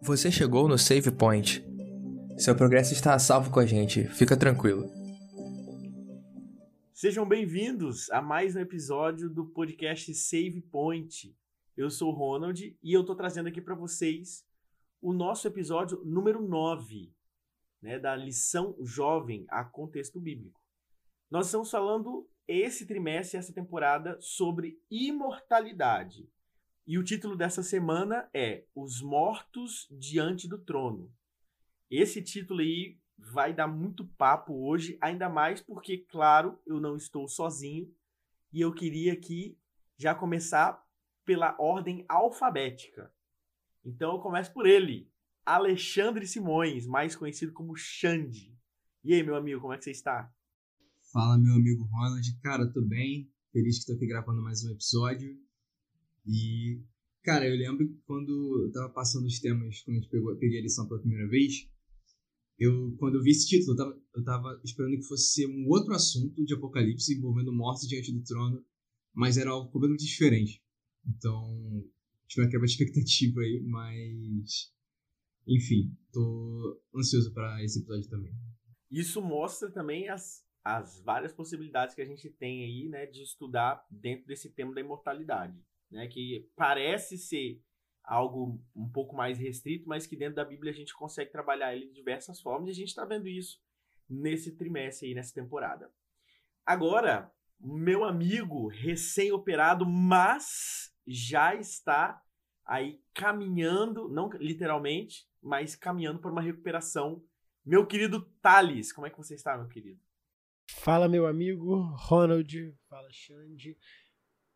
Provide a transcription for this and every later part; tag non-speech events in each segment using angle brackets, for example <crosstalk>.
Você chegou no Save Point. Seu progresso está a salvo com a gente, fica tranquilo. Sejam bem-vindos a mais um episódio do podcast Save Point. Eu sou o Ronald e eu tô trazendo aqui para vocês o nosso episódio número 9, né, da lição jovem a contexto bíblico. Nós estamos falando esse trimestre, essa temporada, sobre imortalidade. E o título dessa semana é Os Mortos Diante do Trono. Esse título aí vai dar muito papo hoje, ainda mais porque, claro, eu não estou sozinho e eu queria aqui já começar pela ordem alfabética. Então eu começo por ele, Alexandre Simões, mais conhecido como Xande. E aí, meu amigo, como é que você está? Fala, meu amigo Ronald. Cara, tô bem. Feliz que estou aqui gravando mais um episódio. E, cara, eu lembro que quando eu tava passando os temas, quando a gente pegou, peguei a lição pela primeira vez, eu, quando eu vi esse título, eu tava, eu tava esperando que fosse ser um outro assunto de Apocalipse envolvendo mortos diante do trono, mas era algo completamente diferente. Então, tive uma quebra de expectativa aí, mas. Enfim, tô ansioso para esse episódio também. Isso mostra também as, as várias possibilidades que a gente tem aí, né, de estudar dentro desse tema da imortalidade né? Que parece ser algo um pouco mais restrito, mas que dentro da Bíblia a gente consegue trabalhar ele de diversas formas e a gente está vendo isso nesse trimestre aí, nessa temporada. Agora, meu amigo recém-operado, mas já está aí caminhando, não literalmente, mas caminhando para uma recuperação. Meu querido Thales, como é que você está, meu querido? Fala, meu amigo Ronald. Fala, Xande.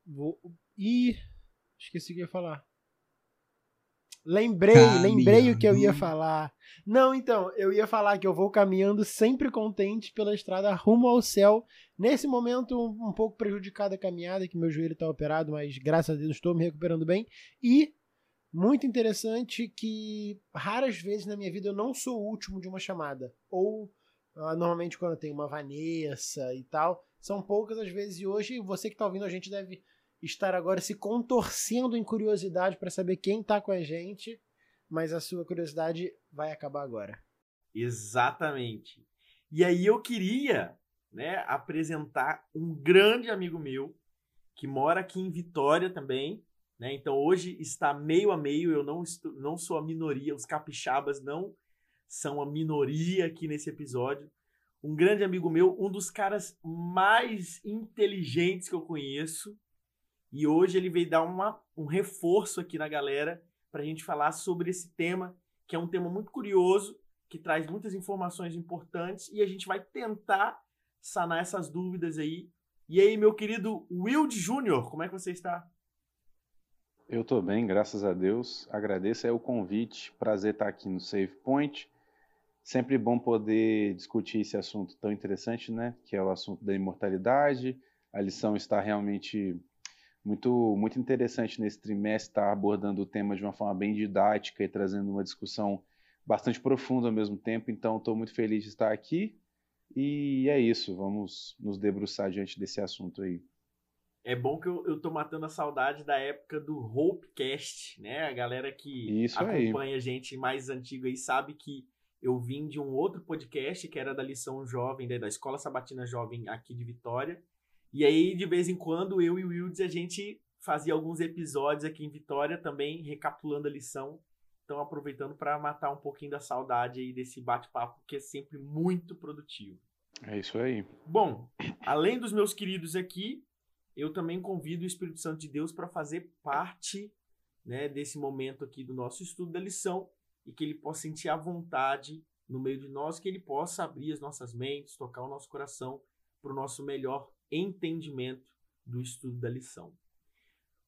Vou... Ih, esqueci o que ia falar. Lembrei, caminhando. lembrei o que eu ia falar. Não, então, eu ia falar que eu vou caminhando sempre contente pela estrada rumo ao céu. Nesse momento, um, um pouco prejudicada a caminhada, que meu joelho está operado, mas graças a Deus estou me recuperando bem. E muito interessante que raras vezes na minha vida eu não sou o último de uma chamada. Ou uh, normalmente quando tem uma Vanessa e tal, são poucas as vezes. E hoje você que está ouvindo a gente deve estar agora se contorcendo em curiosidade para saber quem está com a gente, mas a sua curiosidade vai acabar agora. Exatamente. E aí eu queria, né, apresentar um grande amigo meu que mora aqui em Vitória também, né? Então hoje está meio a meio, eu não estou, não sou a minoria, os capixabas não são a minoria aqui nesse episódio. Um grande amigo meu, um dos caras mais inteligentes que eu conheço, e hoje ele veio dar uma, um reforço aqui na galera para a gente falar sobre esse tema, que é um tema muito curioso, que traz muitas informações importantes e a gente vai tentar sanar essas dúvidas aí. E aí, meu querido Wild Júnior, como é que você está? Eu estou bem, graças a Deus. Agradeço aí o convite, prazer estar aqui no Save Point. Sempre bom poder discutir esse assunto tão interessante, né? Que é o assunto da imortalidade. A lição está realmente muito, muito interessante nesse trimestre estar abordando o tema de uma forma bem didática e trazendo uma discussão bastante profunda ao mesmo tempo. Então, estou muito feliz de estar aqui. E é isso, vamos nos debruçar diante desse assunto aí. É bom que eu, eu tô matando a saudade da época do Hopecast, né? A galera que isso acompanha aí. a gente mais antigo aí sabe que eu vim de um outro podcast que era da lição jovem, né? da Escola Sabatina Jovem aqui de Vitória. E aí, de vez em quando, eu e o Wildes, a gente fazia alguns episódios aqui em Vitória também, recapitulando a lição. Então, aproveitando para matar um pouquinho da saudade aí desse bate-papo, que é sempre muito produtivo. É isso aí. Bom, além dos meus queridos aqui, eu também convido o Espírito Santo de Deus para fazer parte né, desse momento aqui do nosso estudo da lição e que ele possa sentir a vontade no meio de nós, que ele possa abrir as nossas mentes, tocar o nosso coração para o nosso melhor entendimento do estudo da lição.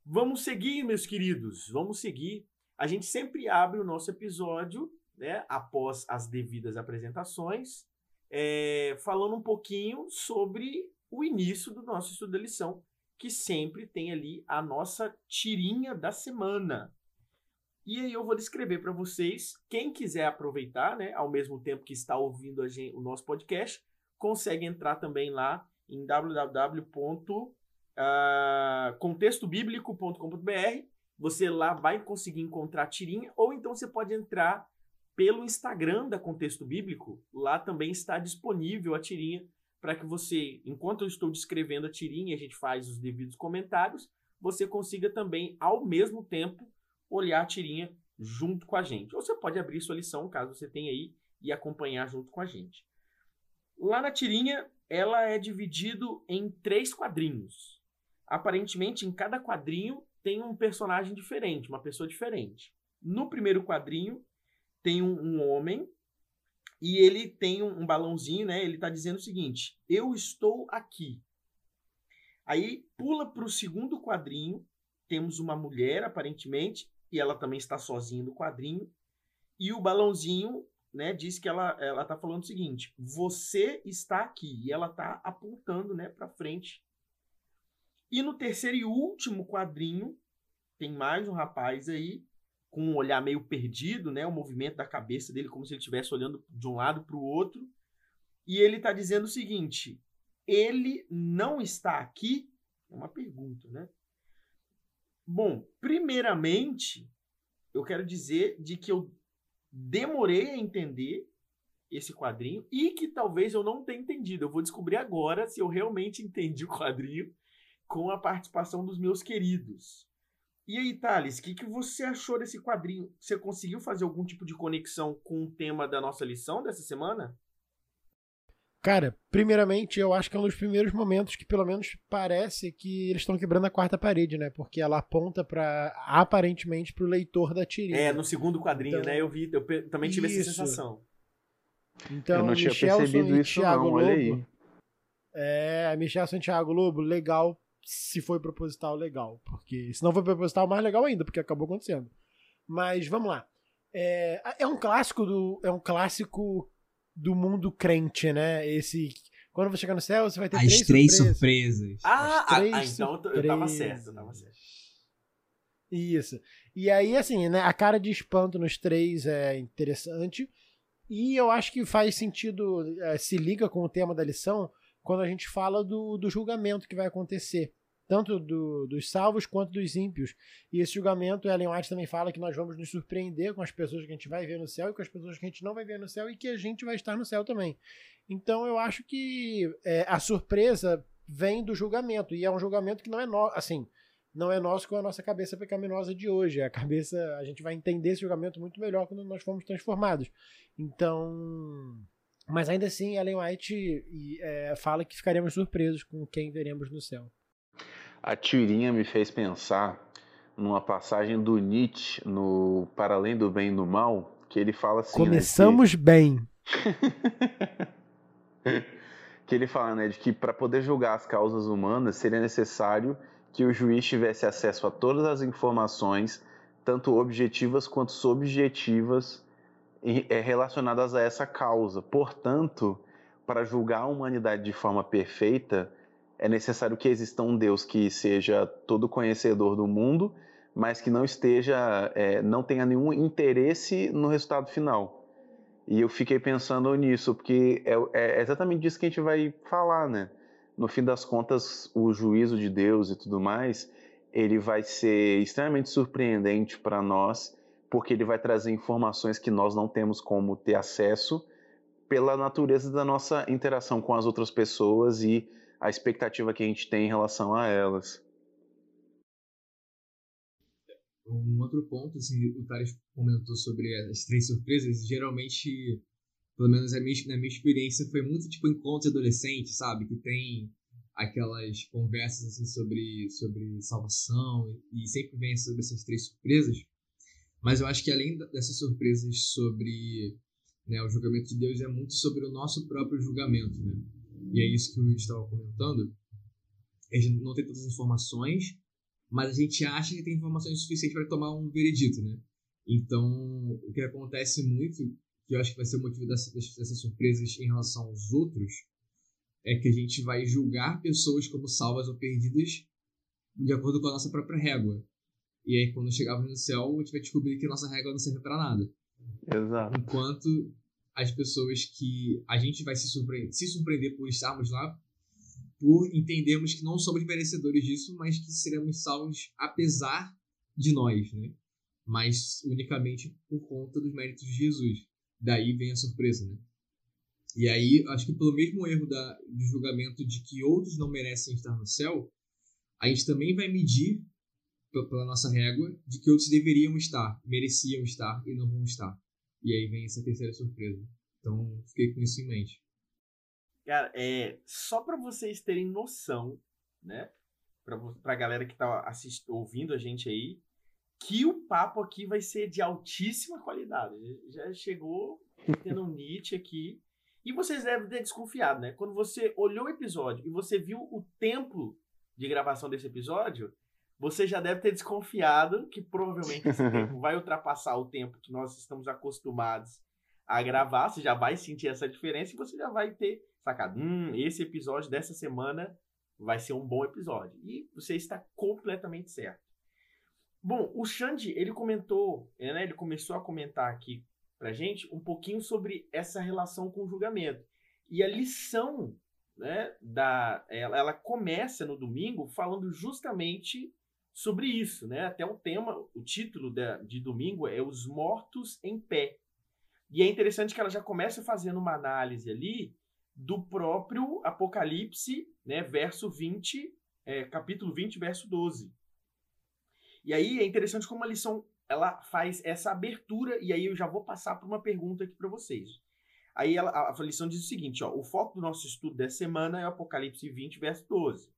Vamos seguir, meus queridos, vamos seguir. A gente sempre abre o nosso episódio, né, após as devidas apresentações, é, falando um pouquinho sobre o início do nosso estudo da lição, que sempre tem ali a nossa tirinha da semana. E aí eu vou descrever para vocês, quem quiser aproveitar, né, ao mesmo tempo que está ouvindo gente, o nosso podcast, consegue entrar também lá em www.save.point.com.br uh, contextobíblico.com.br. Você lá vai conseguir encontrar a tirinha, ou então você pode entrar pelo Instagram da Contexto Bíblico. Lá também está disponível a tirinha para que você, enquanto eu estou descrevendo a tirinha, a gente faz os devidos comentários, você consiga também, ao mesmo tempo, olhar a tirinha junto com a gente. Ou você pode abrir sua lição, caso você tenha aí, e acompanhar junto com a gente. Lá na tirinha, ela é dividido em três quadrinhos. Aparentemente, em cada quadrinho tem um personagem diferente, uma pessoa diferente. No primeiro quadrinho, tem um, um homem e ele tem um, um balãozinho, né? Ele está dizendo o seguinte: Eu estou aqui. Aí pula para o segundo quadrinho, temos uma mulher, aparentemente, e ela também está sozinha no quadrinho. E o balãozinho né, diz que ela ela está falando o seguinte: você está aqui e ela está apontando, né, para frente. E no terceiro e último quadrinho tem mais um rapaz aí com um olhar meio perdido, né, o movimento da cabeça dele como se ele estivesse olhando de um lado para o outro. E ele está dizendo o seguinte: ele não está aqui? É uma pergunta, né? Bom, primeiramente, eu quero dizer de que eu demorei a entender esse quadrinho e que talvez eu não tenha entendido. Eu vou descobrir agora se eu realmente entendi o quadrinho com a participação dos meus queridos. E aí, Thales, o que, que você achou desse quadrinho? Você conseguiu fazer algum tipo de conexão com o tema da nossa lição dessa semana? Cara, primeiramente, eu acho que é um dos primeiros momentos que, pelo menos, parece que eles estão quebrando a quarta parede, né? Porque ela aponta para aparentemente para o leitor da tirinha. É, no segundo quadrinho, então, né? Eu vi, eu também tive isso. essa sensação. Então, eu não tinha percebido isso Thiago não, Lobo, olha aí. É, Michelson e Thiago Lobo, legal. Se foi proposital, legal. Porque se não foi proposital, mais legal ainda, porque acabou acontecendo. Mas vamos lá. É, é um clássico do. É um clássico do mundo crente, né? Esse. Quando você chegar no céu, você vai ter As três, três surpresas. surpresas. Ah, três ah, então surpresas. eu tava certo, eu tava certo. Isso. E aí, assim, né, a cara de espanto nos três é interessante. E eu acho que faz sentido, é, se liga com o tema da lição, quando a gente fala do, do julgamento que vai acontecer tanto do, dos salvos quanto dos ímpios. E esse julgamento, Ellen White também fala que nós vamos nos surpreender com as pessoas que a gente vai ver no céu e com as pessoas que a gente não vai ver no céu e que a gente vai estar no céu também. Então eu acho que é, a surpresa vem do julgamento e é um julgamento que não é nosso, assim, não é nosso com a nossa cabeça pecaminosa de hoje. A cabeça, a gente vai entender esse julgamento muito melhor quando nós formos transformados. Então, mas ainda assim, Ellen White é, fala que ficaremos surpresos com quem veremos no céu. A tirinha me fez pensar numa passagem do Nietzsche no Para Além do Bem e do Mal, que ele fala assim. Começamos né, que... bem. <laughs> que ele fala, né, de que para poder julgar as causas humanas seria necessário que o juiz tivesse acesso a todas as informações, tanto objetivas quanto subjetivas, é, relacionadas a essa causa. Portanto, para julgar a humanidade de forma perfeita, é necessário que exista um Deus que seja todo conhecedor do mundo, mas que não esteja, é, não tenha nenhum interesse no resultado final. E eu fiquei pensando nisso, porque é, é exatamente disso que a gente vai falar, né? No fim das contas, o juízo de Deus e tudo mais, ele vai ser extremamente surpreendente para nós, porque ele vai trazer informações que nós não temos como ter acesso pela natureza da nossa interação com as outras pessoas e a expectativa que a gente tem em relação a elas. Um outro ponto, assim, o Thales comentou sobre as três surpresas, geralmente, pelo menos na minha, na minha experiência, foi muito tipo encontro adolescente, sabe? Que tem aquelas conversas assim sobre, sobre salvação e, e sempre vem sobre essas três surpresas. Mas eu acho que além dessas surpresas sobre né, o julgamento de Deus, é muito sobre o nosso próprio julgamento, né? E é isso que o Will estava comentando, a gente não tem todas as informações, mas a gente acha que tem informações suficientes para tomar um veredito, né? Então, o que acontece muito, que eu acho que vai ser o motivo dessas, dessas surpresas em relação aos outros, é que a gente vai julgar pessoas como salvas ou perdidas de acordo com a nossa própria régua. E aí, quando chegarmos no céu, a gente vai descobrir que a nossa régua não serve para nada. Exato. Enquanto as pessoas que a gente vai se surpreender, se surpreender por estarmos lá, por entendermos que não somos merecedores disso, mas que seremos salvos apesar de nós, né? Mas unicamente por conta dos méritos de Jesus. Daí vem a surpresa, né? E aí, acho que pelo mesmo erro da, do julgamento de que outros não merecem estar no céu, a gente também vai medir pela nossa régua de que outros deveriam estar, mereciam estar e não vão estar. E aí vem essa terceira surpresa. Então, fiquei com isso em mente. Cara, é só para vocês terem noção, né? Pra, pra galera que tá assist, ouvindo a gente aí, que o papo aqui vai ser de altíssima qualidade. Já chegou tendo um Nietzsche aqui. E vocês devem ter desconfiado, né? Quando você olhou o episódio e você viu o tempo de gravação desse episódio, você já deve ter desconfiado que provavelmente esse <laughs> tempo vai ultrapassar o tempo que nós estamos acostumados a gravar. Você já vai sentir essa diferença e você já vai ter sacado. Hum, esse episódio dessa semana vai ser um bom episódio. E você está completamente certo. Bom, o Xande, ele comentou, né, ele começou a comentar aqui pra gente um pouquinho sobre essa relação com o julgamento. E a lição, né, da, ela, ela começa no domingo falando justamente sobre isso, né? Até o tema, o título de, de domingo é Os Mortos em Pé. E é interessante que ela já começa fazendo uma análise ali do próprio Apocalipse, né, verso 20, é, capítulo 20, verso 12. E aí é interessante como a lição ela faz essa abertura, e aí eu já vou passar para uma pergunta aqui para vocês. Aí ela, a, lição diz o seguinte: ó, o foco do nosso estudo dessa semana é o Apocalipse 20, verso 12,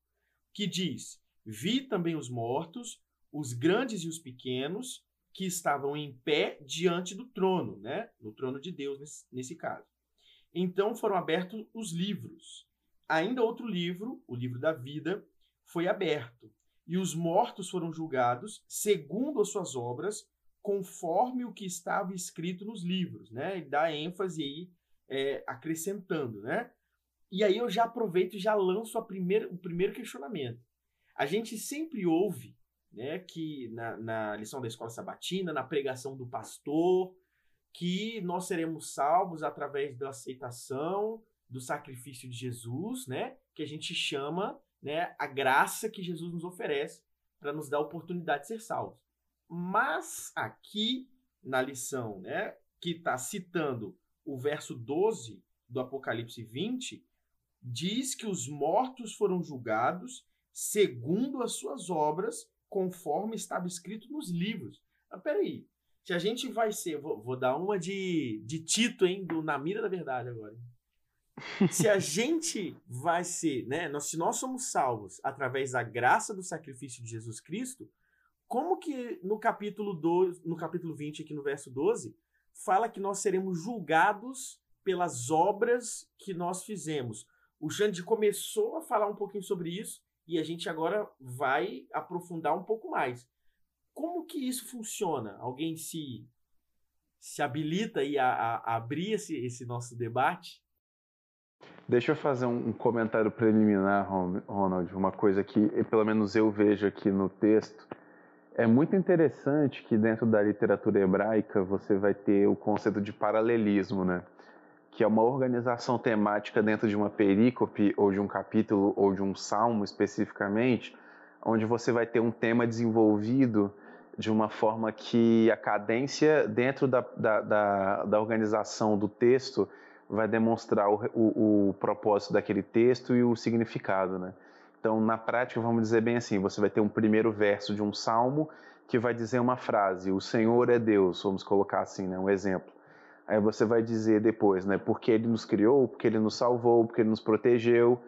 que diz: Vi também os mortos, os grandes e os pequenos, que estavam em pé diante do trono, né? No trono de Deus, nesse, nesse caso. Então foram abertos os livros. Ainda outro livro, o livro da vida, foi aberto. E os mortos foram julgados segundo as suas obras, conforme o que estava escrito nos livros, né? Ele dá ênfase aí, é, acrescentando, né? E aí eu já aproveito e já lanço primeira, o primeiro questionamento. A gente sempre ouve né, que na, na lição da escola sabatina, na pregação do pastor, que nós seremos salvos através da aceitação do sacrifício de Jesus, né, que a gente chama né, a graça que Jesus nos oferece para nos dar a oportunidade de ser salvos. Mas aqui na lição, né, que está citando o verso 12 do Apocalipse 20, diz que os mortos foram julgados segundo as suas obras, conforme estava escrito nos livros. Mas peraí, se a gente vai ser, vou, vou dar uma de, de Tito, hein, do Na Mira da Verdade agora. <laughs> se a gente vai ser, né, nós, se nós somos salvos através da graça do sacrifício de Jesus Cristo, como que no capítulo 2, no capítulo 20, aqui no verso 12, fala que nós seremos julgados pelas obras que nós fizemos. O Xande começou a falar um pouquinho sobre isso, e a gente agora vai aprofundar um pouco mais. Como que isso funciona? Alguém se, se habilita aí a, a, abrir esse, esse nosso debate? Deixa eu fazer um comentário preliminar, Ronald. Uma coisa que, pelo menos eu vejo aqui no texto, é muito interessante que dentro da literatura hebraica você vai ter o conceito de paralelismo, né? Que é uma organização temática dentro de uma perícope ou de um capítulo ou de um salmo especificamente, onde você vai ter um tema desenvolvido de uma forma que a cadência dentro da, da, da, da organização do texto vai demonstrar o, o, o, propósito daquele texto e o significado, né? Então, na prática, vamos dizer bem assim, você vai ter um primeiro verso de um salmo que vai dizer uma frase, o Senhor é Deus, vamos colocar assim, né, um exemplo. Aí você vai dizer depois, né? Porque ele nos criou, porque ele nos salvou, porque ele nos protegeu.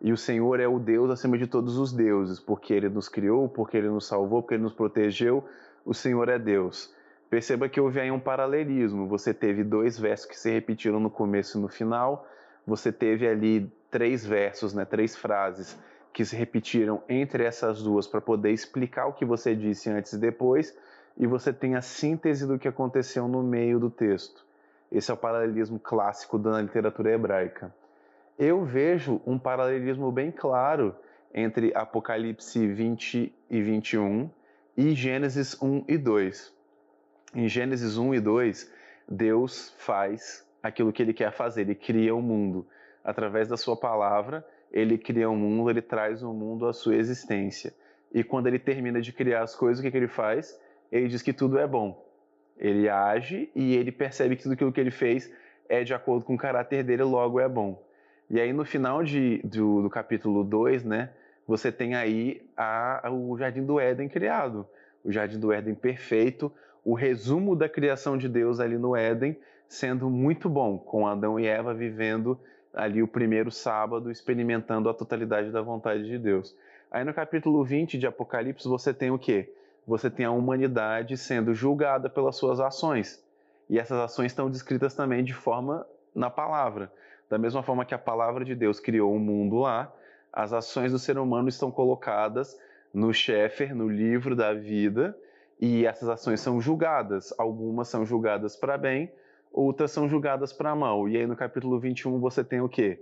E o Senhor é o Deus acima de todos os deuses, porque ele nos criou, porque ele nos salvou, porque ele nos protegeu. O Senhor é Deus. Perceba que houve aí um paralelismo. Você teve dois versos que se repetiram no começo e no final. Você teve ali três versos, né, três frases que se repetiram entre essas duas para poder explicar o que você disse antes e depois. E você tem a síntese do que aconteceu no meio do texto. Esse é o paralelismo clássico da literatura hebraica. Eu vejo um paralelismo bem claro entre Apocalipse 20 e 21 e Gênesis 1 e 2. Em Gênesis 1 e 2, Deus faz aquilo que ele quer fazer, ele cria o mundo. Através da sua palavra, ele cria um mundo, ele traz o um mundo à sua existência. E quando ele termina de criar as coisas, o que, que ele faz? Ele diz que tudo é bom. Ele age e ele percebe que tudo aquilo que ele fez é de acordo com o caráter dele, logo é bom. E aí no final de, do, do capítulo 2, né, você tem aí a, o Jardim do Éden criado. O Jardim do Éden perfeito, o resumo da criação de Deus ali no Éden, sendo muito bom, com Adão e Eva vivendo ali o primeiro sábado, experimentando a totalidade da vontade de Deus. Aí no capítulo 20 de Apocalipse você tem o quê? Você tem a humanidade sendo julgada pelas suas ações. E essas ações estão descritas também de forma na palavra. Da mesma forma que a palavra de Deus criou o um mundo lá, as ações do ser humano estão colocadas no Shefer, no livro da vida, e essas ações são julgadas. Algumas são julgadas para bem, outras são julgadas para mal. E aí no capítulo 21 você tem o quê?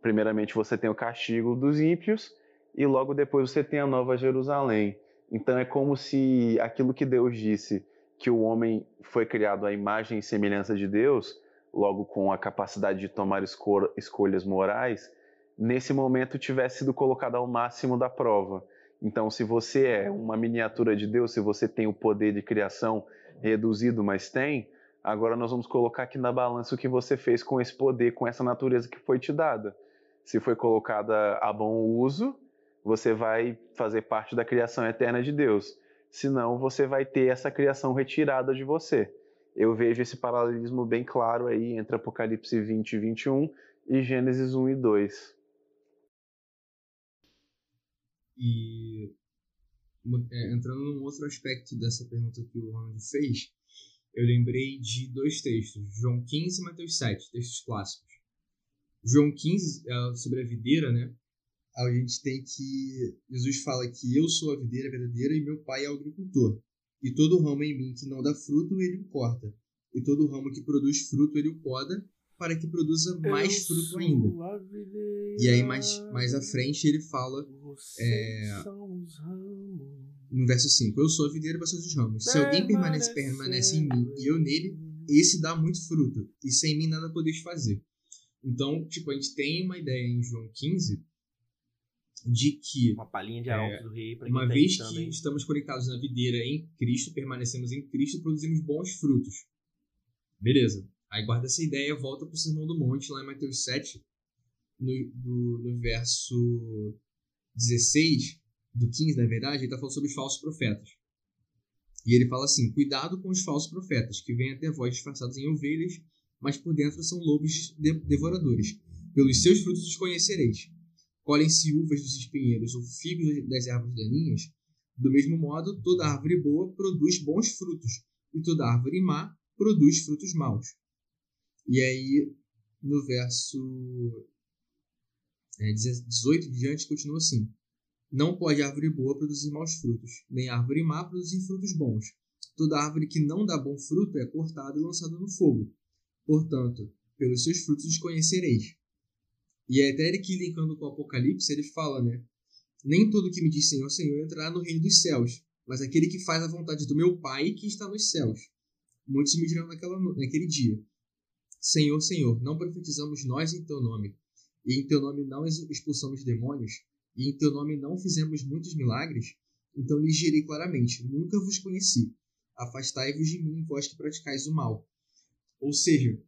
Primeiramente você tem o castigo dos ímpios e logo depois você tem a Nova Jerusalém. Então é como se aquilo que Deus disse, que o homem foi criado à imagem e semelhança de Deus, logo com a capacidade de tomar escol escolhas morais, nesse momento tivesse sido colocado ao máximo da prova. Então, se você é uma miniatura de Deus, se você tem o poder de criação reduzido, mas tem, agora nós vamos colocar aqui na balança o que você fez com esse poder, com essa natureza que foi te dada. Se foi colocada a bom uso, você vai fazer parte da criação eterna de Deus. Senão, você vai ter essa criação retirada de você. Eu vejo esse paralelismo bem claro aí entre Apocalipse 20 e 21 e Gênesis 1 e 2. E é, entrando num outro aspecto dessa pergunta que o Ronald fez, eu lembrei de dois textos, João 15 e Mateus 7, textos clássicos. João 15 é sobre a videira, né? A gente tem que Jesus fala que eu sou a videira verdadeira e meu pai é o agricultor. E todo ramo em mim que não dá fruto, ele o corta. E todo ramo que produz fruto, ele o poda, para que produza mais eu fruto ainda. E aí, mais, mais à frente, ele fala. É, no verso 5: Eu sou a videira, vocês os ramos. Se alguém permanece, permanece em mim e eu nele, esse dá muito fruto. E sem mim nada podeis fazer. Então, tipo, a gente tem uma ideia em João 15 de que uma palhinha de é, do rei uma tá vez que estamos conectados na videira em Cristo, permanecemos em Cristo, produzimos bons frutos. Beleza. Aí guarda essa ideia, volta para o Sermão do Monte, lá em Mateus 7, no, do, no verso 16, do 15, na verdade, ele está falando sobre os falsos profetas. E ele fala assim: Cuidado com os falsos profetas, que vêm até vós disfarçados em ovelhas, mas por dentro são lobos de devoradores. Pelos seus frutos os conhecereis. Colhem-se uvas dos espinheiros ou figos das ervas daninhas. Do mesmo modo, toda árvore boa produz bons frutos, e toda árvore má produz frutos maus. E aí, no verso é, 18 diante, continua assim: Não pode árvore boa produzir maus frutos, nem árvore má produzir frutos bons. Toda árvore que não dá bom fruto é cortada e lançada no fogo. Portanto, pelos seus frutos os conhecereis. E é até ele que linkando com o Apocalipse, ele fala, né? Nem todo que me diz Senhor, Senhor entrará no reino dos céus, mas aquele que faz a vontade do meu Pai que está nos céus. Muitos me dirão naquela, naquele dia: Senhor, Senhor, não profetizamos nós em teu nome, e em teu nome não expulsamos demônios, e em teu nome não fizemos muitos milagres? Então lhes direi claramente: Nunca vos conheci. Afastai-vos de mim, vós que praticais o mal. Ou seja,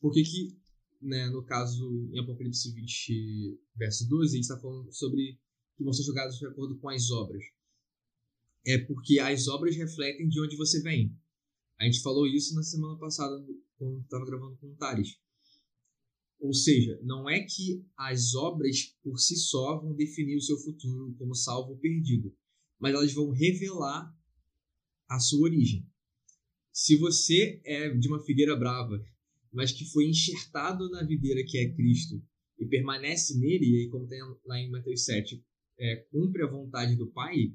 por que que, né, no caso, em Apocalipse 20, verso 12, a gente está falando sobre que vão ser julgados de acordo com as obras? É porque as obras refletem de onde você vem. A gente falou isso na semana passada quando estava gravando com o Thales. Ou seja, não é que as obras por si só vão definir o seu futuro como salvo ou perdido, mas elas vão revelar a sua origem. Se você é de uma figueira brava, mas que foi enxertado na videira que é Cristo e permanece nele, e aí como tem lá em Mateus 7, é, cumpre a vontade do Pai,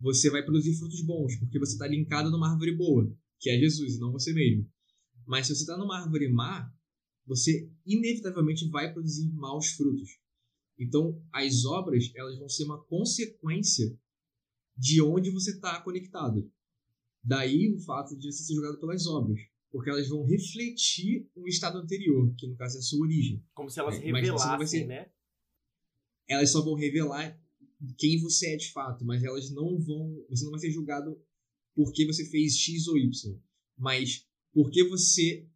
você vai produzir frutos bons, porque você está linkado numa árvore boa, que é Jesus, e não você mesmo. Mas se você está numa árvore má, você inevitavelmente vai produzir maus frutos. Então, as obras elas vão ser uma consequência de onde você está conectado. Daí o fato de você ser julgado pelas obras, porque elas vão refletir um estado anterior, que no caso é a sua origem. Como se elas é, revelassem, ser... né? elas só vão revelar quem você é de fato, mas elas não vão. Você não vai ser julgado porque você fez X ou Y, mas porque você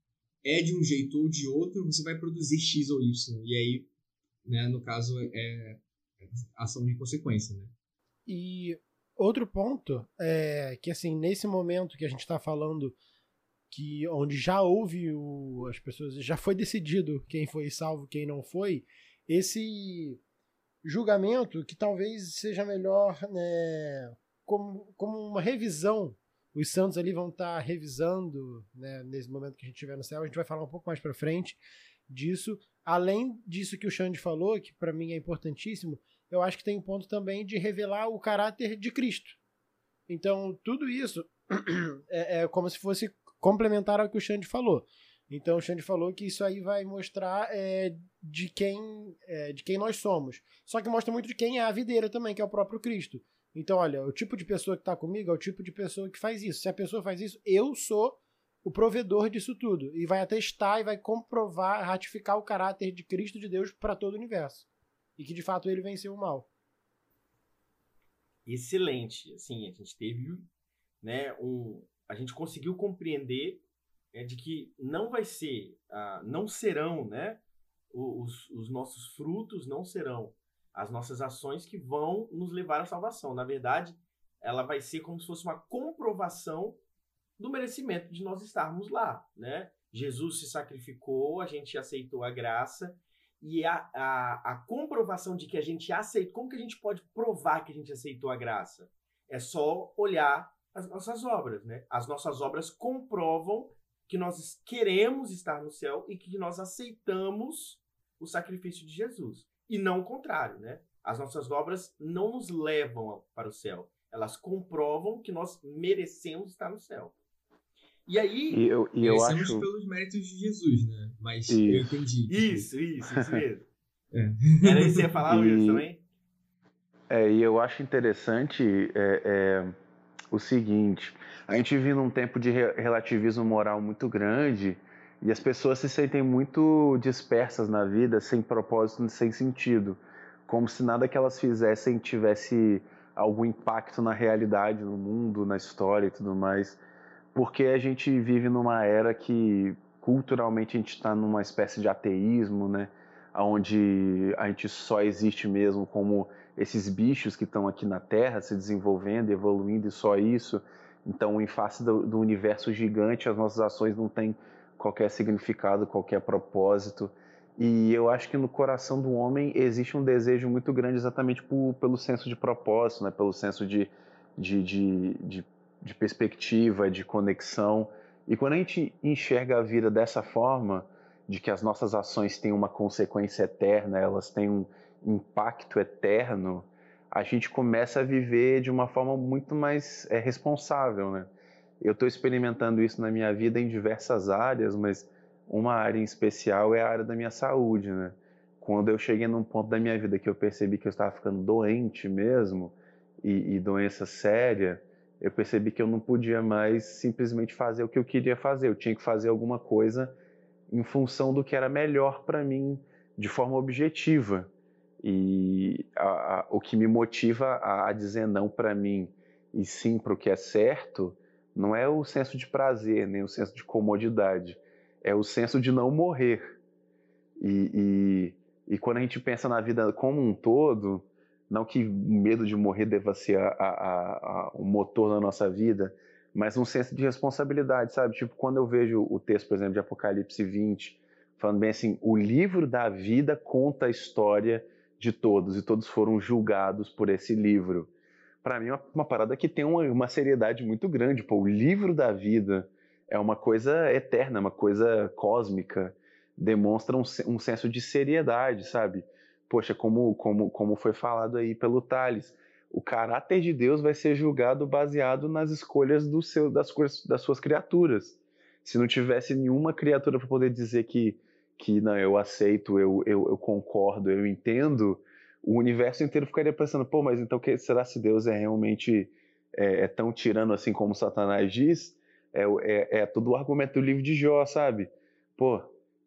é de um jeito ou de outro, você vai produzir X ou Y. E aí, né, no caso, é ação de consequência, né? E outro ponto é que, assim, nesse momento que a gente está falando que onde já houve o, as pessoas já foi decidido quem foi salvo quem não foi esse julgamento que talvez seja melhor né, como, como uma revisão. Os santos ali vão estar tá revisando né, nesse momento que a gente estiver no céu. A gente vai falar um pouco mais para frente disso. Além disso que o Xande falou que para mim é importantíssimo eu acho que tem um ponto também de revelar o caráter de Cristo. Então tudo isso <clears throat> é, é como se fosse complementar ao que o Xande falou. Então o Xande falou que isso aí vai mostrar é, de, quem, é, de quem nós somos. Só que mostra muito de quem é a videira também, que é o próprio Cristo. Então, olha, o tipo de pessoa que está comigo é o tipo de pessoa que faz isso. Se a pessoa faz isso, eu sou o provedor disso tudo. E vai atestar e vai comprovar, ratificar o caráter de Cristo de Deus para todo o universo. E que de fato ele venceu o mal. Excelente. Assim, a gente teve né, um, a gente conseguiu compreender é, de que não vai ser, ah, não serão, né, os, os nossos frutos não serão as nossas ações que vão nos levar à salvação. Na verdade, ela vai ser como se fosse uma comprovação do merecimento de nós estarmos lá, né? Jesus se sacrificou, a gente aceitou a graça e a, a, a comprovação de que a gente aceitou, como que a gente pode provar que a gente aceitou a graça? É só olhar as nossas obras, né? As nossas obras comprovam que nós queremos estar no céu e que nós aceitamos o sacrifício de Jesus. E não o contrário, né? As nossas obras não nos levam para o céu. Elas comprovam que nós merecemos estar no céu. E aí. E eu, e eu acho. pelos méritos de Jesus, né? Mas isso. eu entendi. Isso, isso, isso mesmo. é. Era isso que você ia falar, e... também? É, e eu acho interessante. É, é o seguinte: a gente vive num tempo de relativismo moral muito grande e as pessoas se sentem muito dispersas na vida, sem propósito, sem sentido, como se nada que elas fizessem tivesse algum impacto na realidade, no mundo, na história e tudo mais, porque a gente vive numa era que culturalmente a gente está numa espécie de ateísmo, né? Onde a gente só existe mesmo como esses bichos que estão aqui na Terra se desenvolvendo, evoluindo e só isso. Então, em face do, do, universo gigante, as nossas ações não têm qualquer significado, qualquer propósito. E eu acho que no coração do homem existe um desejo muito grande exatamente por, pelo senso de propósito, né? pelo senso de, de, de, de, de perspectiva, de conexão. E quando a gente enxerga a vida dessa forma, de que as nossas ações têm uma consequência eterna, elas têm um impacto eterno, a gente começa a viver de uma forma muito mais é, responsável, né? Eu estou experimentando isso na minha vida em diversas áreas, mas uma área em especial é a área da minha saúde, né? Quando eu cheguei num ponto da minha vida que eu percebi que eu estava ficando doente mesmo, e, e doença séria, eu percebi que eu não podia mais simplesmente fazer o que eu queria fazer, eu tinha que fazer alguma coisa em função do que era melhor para mim de forma objetiva. E a, a, o que me motiva a, a dizer não para mim e sim para o que é certo não é o senso de prazer, nem o senso de comodidade, é o senso de não morrer. E, e, e quando a gente pensa na vida como um todo, não que o medo de morrer deva ser o motor da nossa vida, mas um senso de responsabilidade, sabe? Tipo, quando eu vejo o texto, por exemplo, de Apocalipse 20, falando bem assim, o livro da vida conta a história de todos e todos foram julgados por esse livro. Para mim é uma, uma, parada que tem uma, uma, seriedade muito grande. Pô, o livro da vida é uma coisa eterna, uma coisa cósmica, demonstra um, um senso de seriedade, sabe? Poxa, como, como, como foi falado aí pelo Thales o caráter de Deus vai ser julgado baseado nas escolhas do seu, das, das suas criaturas. Se não tivesse nenhuma criatura para poder dizer que, que não, eu aceito, eu, eu, eu, concordo, eu entendo, o universo inteiro ficaria pensando, pô, mas então que, será se Deus é realmente é, é tão tirano assim como Satanás diz? É, é, é todo o argumento do livro de Jó, sabe? Pô,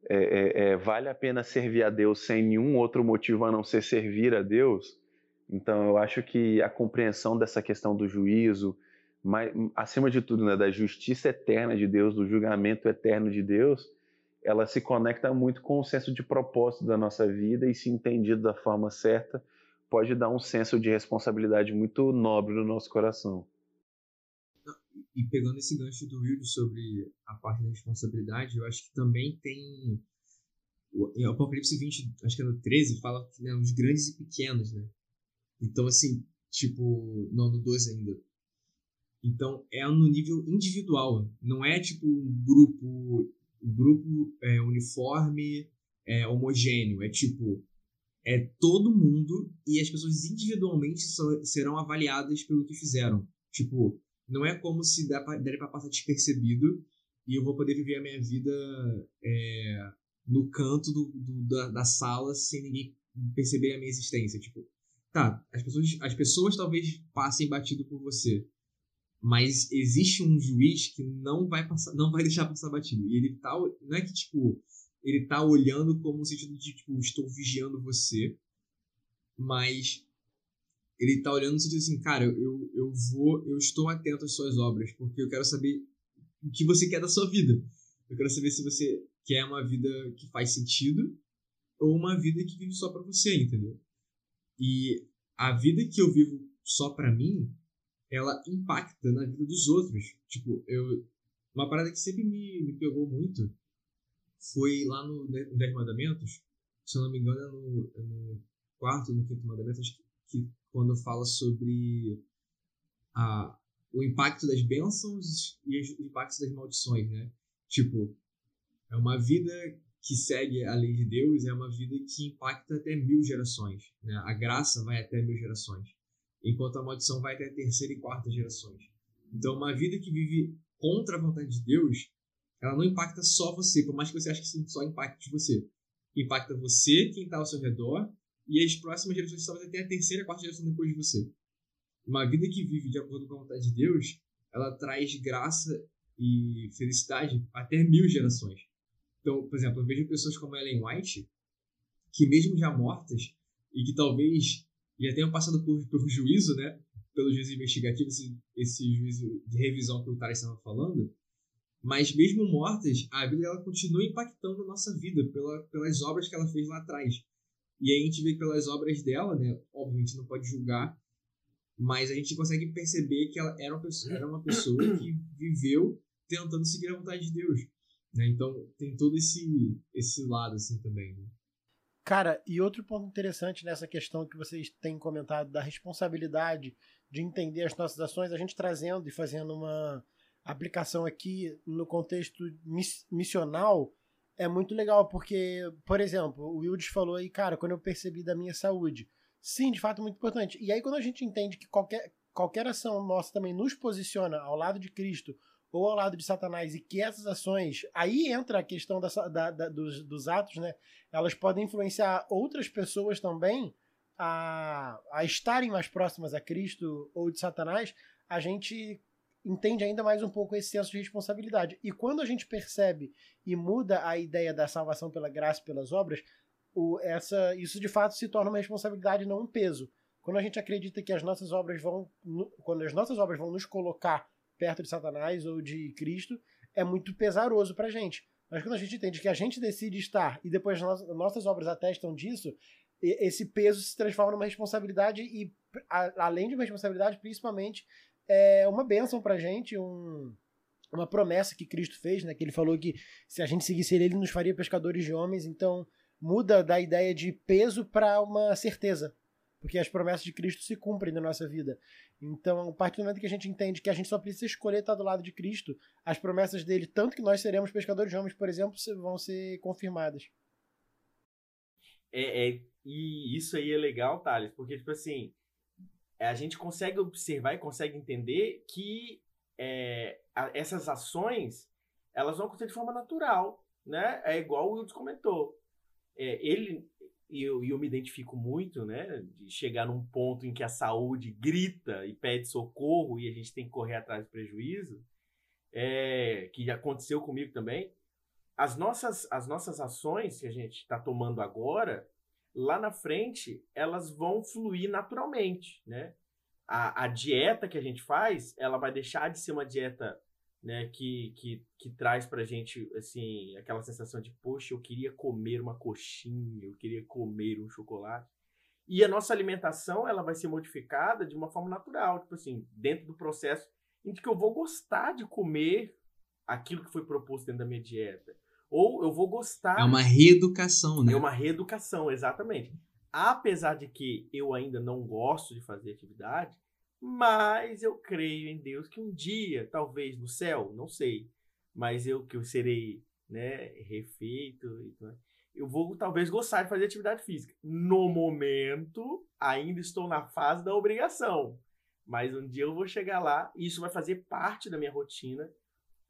é, é, é, vale a pena servir a Deus sem nenhum outro motivo a não ser servir a Deus. Então, eu acho que a compreensão dessa questão do juízo, mas, acima de tudo, né, da justiça eterna de Deus, do julgamento eterno de Deus, ela se conecta muito com o senso de propósito da nossa vida e, se entendido da forma certa, pode dar um senso de responsabilidade muito nobre no nosso coração. E pegando esse gancho do Wilde sobre a parte da responsabilidade, eu acho que também tem. Em Apocalipse 20, acho que é no 13, fala que né, os grandes e pequenos, né? Então, assim, tipo, não, no 12 ainda. Então, é no nível individual, não é tipo um grupo, um grupo é, uniforme, é, homogêneo. É tipo, é todo mundo e as pessoas individualmente serão avaliadas pelo que fizeram. Tipo, não é como se der para passar despercebido e eu vou poder viver a minha vida é, no canto do, do, da, da, sala sem ninguém perceber a minha existência. Tipo, tá, as pessoas, as pessoas talvez passem batido por você, mas existe um juiz que não vai passar, não vai deixar passar batido. E ele tá, não é que tipo ele tá olhando como no sentido de, tipo, estou vigiando você, mas ele tá olhando no sentido assim, cara, eu, eu vou, eu estou atento às suas obras, porque eu quero saber o que você quer da sua vida. Eu quero saber se você quer uma vida que faz sentido ou uma vida que vive só para você, entendeu? E a vida que eu vivo só para mim, ela impacta na vida dos outros. Tipo, eu uma parada que sempre me, me pegou muito foi lá no Dez Mandamentos, se eu não me engano, é no, é no quarto, no quinto mandamento, acho que, que quando fala sobre a, o impacto das bênçãos e os impactos das maldições, né? Tipo, é uma vida que segue a lei de Deus, é uma vida que impacta até mil gerações, né? A graça vai até mil gerações, enquanto a maldição vai até a terceira e quarta gerações. Então, uma vida que vive contra a vontade de Deus ela não impacta só você, por mais que você ache que só impacte você. Impacta você, quem está ao seu redor, e as próximas gerações, talvez até a terceira, quarta geração depois de você. Uma vida que vive de acordo com a vontade de Deus, ela traz graça e felicidade até mil gerações. Então, por exemplo, eu vejo pessoas como Ellen White, que mesmo já mortas, e que talvez já tenham passado por, por juízo, né? Pelo juízo investigativo, esse, esse juízo de revisão que o Thales estava falando, mas mesmo mortas, a Bíblia ela continua impactando a nossa vida pela, pelas obras que ela fez lá atrás. E aí a gente vê pelas obras dela, né, obviamente não pode julgar, mas a gente consegue perceber que ela era uma pessoa, era uma pessoa que viveu tentando seguir a vontade de Deus. Né? Então tem todo esse, esse lado assim também. Né? Cara, e outro ponto interessante nessa questão que vocês têm comentado da responsabilidade de entender as nossas ações, a gente trazendo e fazendo uma aplicação aqui no contexto missional é muito legal, porque, por exemplo, o Wildes falou aí, cara, quando eu percebi da minha saúde. Sim, de fato, muito importante. E aí, quando a gente entende que qualquer, qualquer ação nossa também nos posiciona ao lado de Cristo ou ao lado de Satanás, e que essas ações. Aí entra a questão da, da, da dos, dos atos, né? Elas podem influenciar outras pessoas também a, a estarem mais próximas a Cristo ou de Satanás. A gente entende ainda mais um pouco esse senso de responsabilidade. E quando a gente percebe e muda a ideia da salvação pela graça e pelas obras, o, essa, isso de fato se torna uma responsabilidade, não um peso. Quando a gente acredita que as nossas obras vão, quando as nossas obras vão nos colocar perto de Satanás ou de Cristo, é muito pesaroso para a gente. Mas quando a gente entende que a gente decide estar e depois as nossas obras atestam disso, esse peso se transforma numa responsabilidade e, além de uma responsabilidade, principalmente é uma bênção pra gente, um, uma promessa que Cristo fez, né? Que ele falou que se a gente seguisse ele, ele nos faria pescadores de homens. Então muda da ideia de peso para uma certeza, porque as promessas de Cristo se cumprem na nossa vida. Então, a partir do momento que a gente entende que a gente só precisa escolher estar do lado de Cristo, as promessas dele, tanto que nós seremos pescadores de homens, por exemplo, vão ser confirmadas. É, é, e isso aí é legal, Thales, porque, tipo assim, é, a gente consegue observar e consegue entender que é, a, essas ações elas vão acontecer de forma natural, né? É igual o Wildes comentou. É, ele e eu, eu me identifico muito, né? De chegar num ponto em que a saúde grita e pede socorro e a gente tem que correr atrás do prejuízo, é, que aconteceu comigo também. as nossas, as nossas ações que a gente está tomando agora, lá na frente, elas vão fluir naturalmente, né? A, a dieta que a gente faz, ela vai deixar de ser uma dieta né, que, que, que traz pra gente, assim, aquela sensação de, poxa, eu queria comer uma coxinha, eu queria comer um chocolate. E a nossa alimentação, ela vai ser modificada de uma forma natural, tipo assim, dentro do processo em que eu vou gostar de comer aquilo que foi proposto dentro da minha dieta. Ou eu vou gostar... É uma reeducação, né? É uma reeducação, exatamente. Apesar de que eu ainda não gosto de fazer atividade, mas eu creio em Deus que um dia, talvez no céu, não sei, mas eu que eu serei, né, refeito, eu vou talvez gostar de fazer atividade física. No momento, ainda estou na fase da obrigação, mas um dia eu vou chegar lá e isso vai fazer parte da minha rotina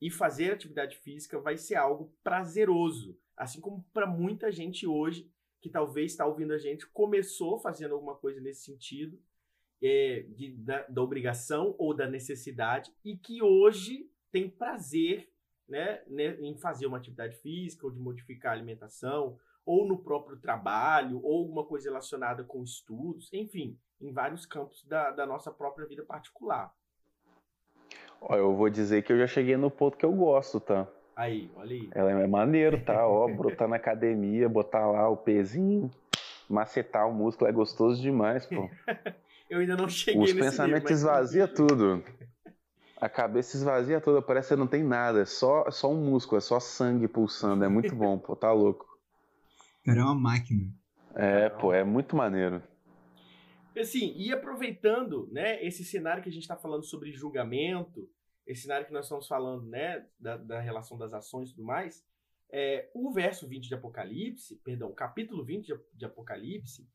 e fazer atividade física vai ser algo prazeroso, assim como para muita gente hoje que talvez está ouvindo a gente começou fazendo alguma coisa nesse sentido é, de, da, da, obrigação ou da necessidade e que hoje tem prazer né, né, em fazer uma atividade física ou de modificar a alimentação ou no próprio trabalho ou alguma coisa relacionada com estudos, enfim, em vários campos da, da nossa própria vida particular. Ó, eu vou dizer que eu já cheguei no ponto que eu gosto, tá? Aí, olha aí. Ela é maneiro, tá? Ó, <laughs> brotar na academia, botar lá o pezinho, macetar o músculo é gostoso demais, pô. <laughs> Eu ainda não cheguei Os nesse pensamentos nível, mas... esvazia tudo. A cabeça esvazia toda, parece que não tem nada, é só, é só um músculo, é só sangue pulsando, é muito bom, pô, tá louco. Cara, é uma máquina. É, pô, é muito maneiro. Assim, e aproveitando, né, esse cenário que a gente está falando sobre julgamento, esse cenário que nós estamos falando, né, da, da relação das ações e tudo mais, é, o verso 20 de Apocalipse, perdão, o capítulo 20 de, de Apocalipse,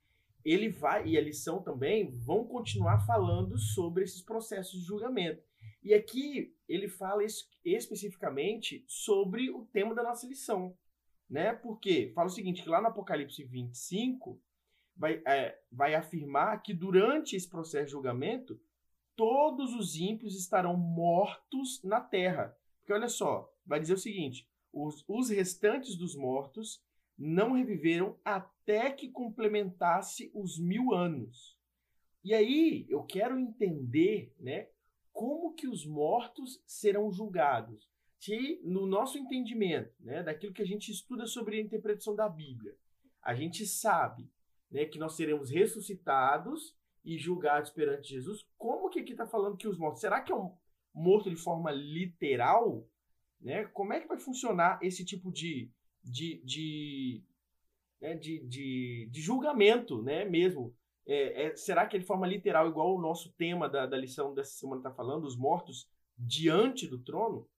ele vai, e a lição também, vão continuar falando sobre esses processos de julgamento. E aqui ele fala es especificamente sobre o tema da nossa lição, né? Porque fala o seguinte, que lá no Apocalipse 25 vai, é, vai afirmar que durante esse processo de julgamento todos os ímpios estarão mortos na terra. Porque olha só, vai dizer o seguinte, os, os restantes dos mortos não reviveram até que complementasse os mil anos. E aí eu quero entender, né, como que os mortos serão julgados. Se no nosso entendimento, né, daquilo que a gente estuda sobre a interpretação da Bíblia, a gente sabe, né, que nós seremos ressuscitados e julgados perante Jesus. Como que aqui está falando que os mortos? Será que é um morto de forma literal? Né? Como é que vai funcionar esse tipo de, de, de, né, de, de, de, julgamento, né, mesmo. É, é, será que é de forma literal, igual o nosso tema da, da lição dessa semana está falando, os mortos diante do trono?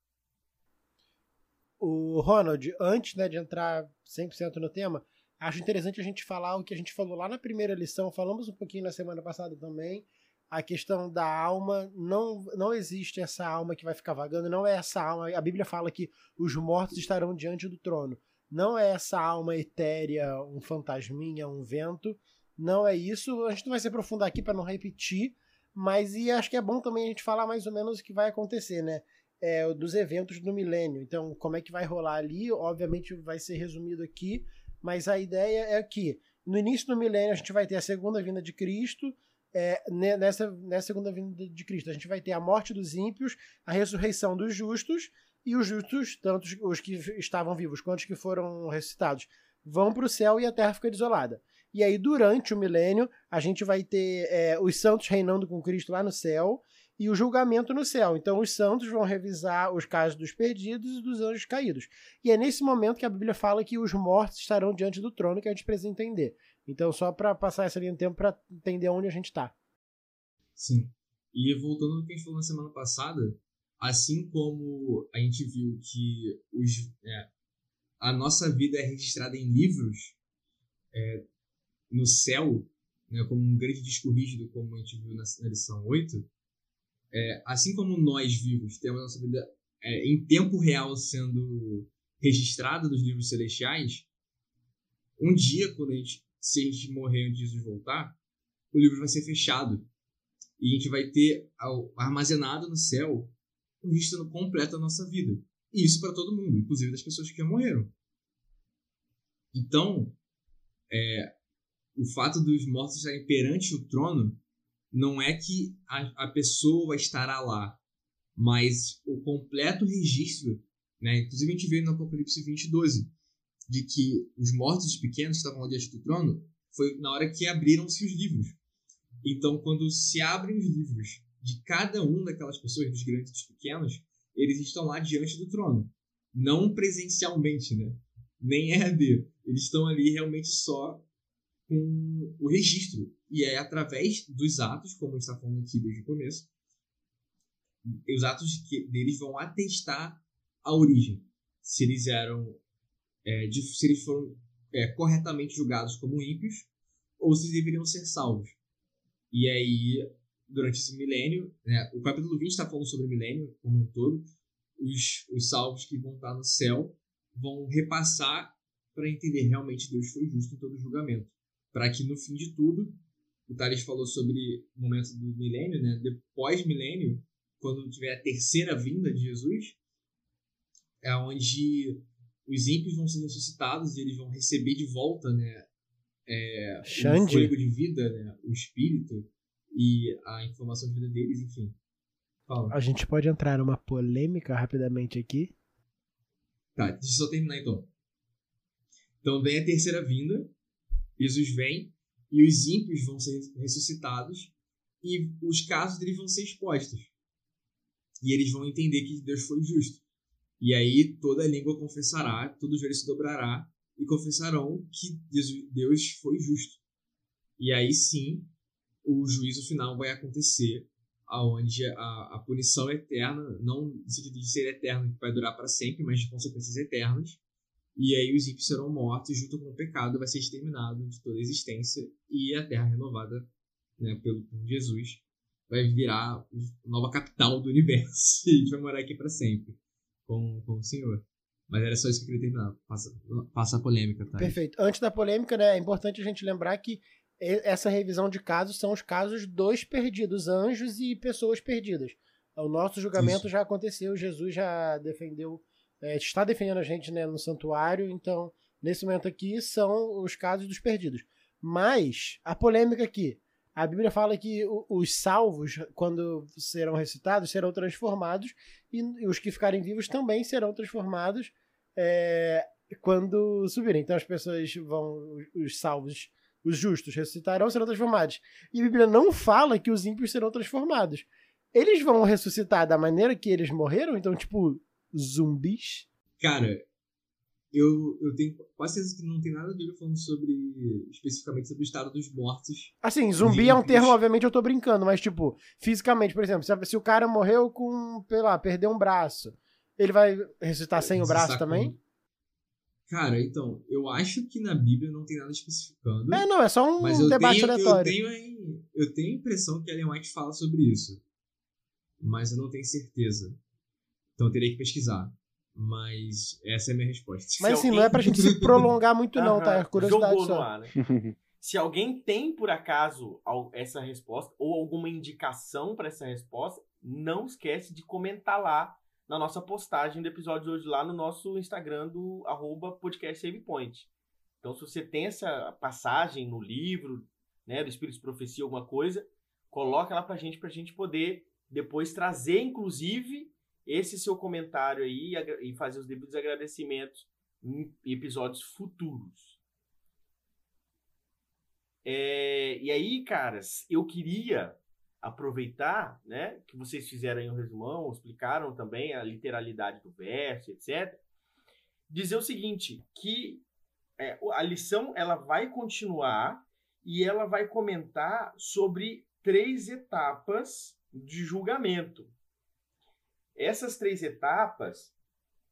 O Ronald, antes né, de entrar 100% no tema, acho interessante a gente falar o que a gente falou lá na primeira lição, falamos um pouquinho na semana passada também, a questão da alma, não, não existe essa alma que vai ficar vagando, não é essa alma. A Bíblia fala que os mortos estarão diante do trono. Não é essa alma etérea, um fantasminha, um vento. Não é isso. A gente não vai se aprofundar aqui para não repetir, mas e acho que é bom também a gente falar mais ou menos o que vai acontecer, né? É, dos eventos do milênio. Então, como é que vai rolar ali? Obviamente vai ser resumido aqui, mas a ideia é que no início do milênio a gente vai ter a segunda vinda de Cristo é, nessa, nessa segunda vinda de Cristo. A gente vai ter a morte dos ímpios, a ressurreição dos justos, e os justos, tanto os que estavam vivos quanto os que foram ressuscitados, vão para o céu e a terra fica desolada. E aí, durante o milênio, a gente vai ter é, os santos reinando com Cristo lá no céu e o julgamento no céu. Então, os santos vão revisar os casos dos perdidos e dos anjos caídos. E é nesse momento que a Bíblia fala que os mortos estarão diante do trono, que a gente precisa entender. Então, só para passar essa linha de tempo para entender onde a gente está. Sim. E voltando ao que a gente falou na semana passada, assim como a gente viu que os, é, a nossa vida é registrada em livros é, no céu, né, como um grande disco rígido, como a gente viu na, na lição 8, é, assim como nós vivos temos a nossa vida é, em tempo real sendo registrada nos livros celestiais, um dia, quando a gente se a gente morrer antes de Jesus voltar, o livro vai ser fechado. E a gente vai ter armazenado no céu o registro completo da nossa vida. E isso para todo mundo, inclusive das pessoas que já morreram. Então, é, o fato dos mortos estarem perante o trono não é que a, a pessoa estará lá, mas o completo registro, né? Inclusive a gente vê no Apocalipse 20, 12, de que os mortos pequenos que estavam lá diante do trono foi na hora que abriram-se os livros. Então, quando se abrem os livros de cada um daquelas pessoas, dos grandes e dos pequenos, eles estão lá diante do trono. Não presencialmente, né? Nem EAD. Eles estão ali realmente só com o registro. E é através dos atos, como a gente está falando aqui desde o começo, os atos que, deles vão atestar a origem. Se eles eram. É, de, se eles foram é, corretamente julgados como ímpios ou se deveriam ser salvos. E aí, durante esse milênio, né, o capítulo 20 está falando sobre o milênio como um todo, os, os salvos que vão estar no céu vão repassar para entender realmente Deus foi justo em todo o julgamento. Para que no fim de tudo, o Thales falou sobre o momento do milênio, né? depois milênio, quando tiver a terceira vinda de Jesus, é onde os ímpios vão ser ressuscitados e eles vão receber de volta né, é, o fôlego de vida, né, o espírito e a informação de vida deles, enfim. Fala. A gente pode entrar numa polêmica rapidamente aqui. Tá, deixa eu só terminar então. Então vem a terceira vinda, Jesus vem e os ímpios vão ser ressuscitados e os casos deles vão ser expostos. E eles vão entender que Deus foi justo. E aí toda língua confessará, todo joelho se dobrará e confessarão que Deus foi justo. E aí sim, o juízo final vai acontecer, aonde a, a punição eterna, não no sentido de ser eterno, que vai durar para sempre, mas de consequências eternas. E aí os ímpios serão mortos, junto com o pecado vai ser exterminado de toda a existência e a terra renovada né, pelo Jesus vai virar a nova capital do universo. <laughs> E a gente vai morar aqui para sempre com, com o Senhor. Mas era só isso que eu queria terminar. Passa, passa a polêmica, tá? Perfeito. Antes da polêmica, né, é importante a gente lembrar que essa revisão de casos são os casos dos perdidos, anjos e pessoas perdidas. O nosso julgamento isso. já aconteceu, Jesus já defendeu, é, está defendendo a gente né, no santuário, então, nesse momento aqui, são os casos dos perdidos. Mas, a polêmica aqui, a Bíblia fala que os salvos, quando serão ressuscitados, serão transformados, e os que ficarem vivos também serão transformados é, quando subirem. Então as pessoas vão, os salvos, os justos ressuscitarão, serão transformados. E a Bíblia não fala que os ímpios serão transformados. Eles vão ressuscitar da maneira que eles morreram, então, tipo, zumbis? Cara, eu, eu tenho quase certeza que não tem nada a ver falando sobre. especificamente sobre o estado dos mortos. Assim, zumbi é um termo, obviamente eu tô brincando, mas tipo, fisicamente, por exemplo, se, se o cara morreu com, sei lá, perdeu um braço, ele vai ressuscitar sem o braço também? Cara, então, eu acho que na Bíblia não tem nada especificando. É, não, é só um mas debate tenho, aleatório. Eu tenho, eu tenho a impressão que Ellen White fala sobre isso. Mas eu não tenho certeza. Então eu teria que pesquisar. Mas essa é a minha resposta. Mas assim, alguém... não é pra gente se prolongar muito, não, tá? É curiosidade Jogou só. no ar, né? Se alguém tem, por acaso, essa resposta ou alguma indicação para essa resposta, não esquece de comentar lá na nossa postagem do episódio de hoje, lá no nosso Instagram do arroba podcast. Então, se você tem essa passagem no livro, né, do Espírito de Profecia, alguma coisa, coloca lá pra gente, pra gente poder depois trazer, inclusive, esse seu comentário aí e fazer os devidos agradecimentos em episódios futuros. É, e aí, caras, eu queria aproveitar, né, que vocês fizeram aí um resumão, explicaram também a literalidade do verso, etc. Dizer o seguinte, que é, a lição ela vai continuar e ela vai comentar sobre três etapas de julgamento. Essas três etapas,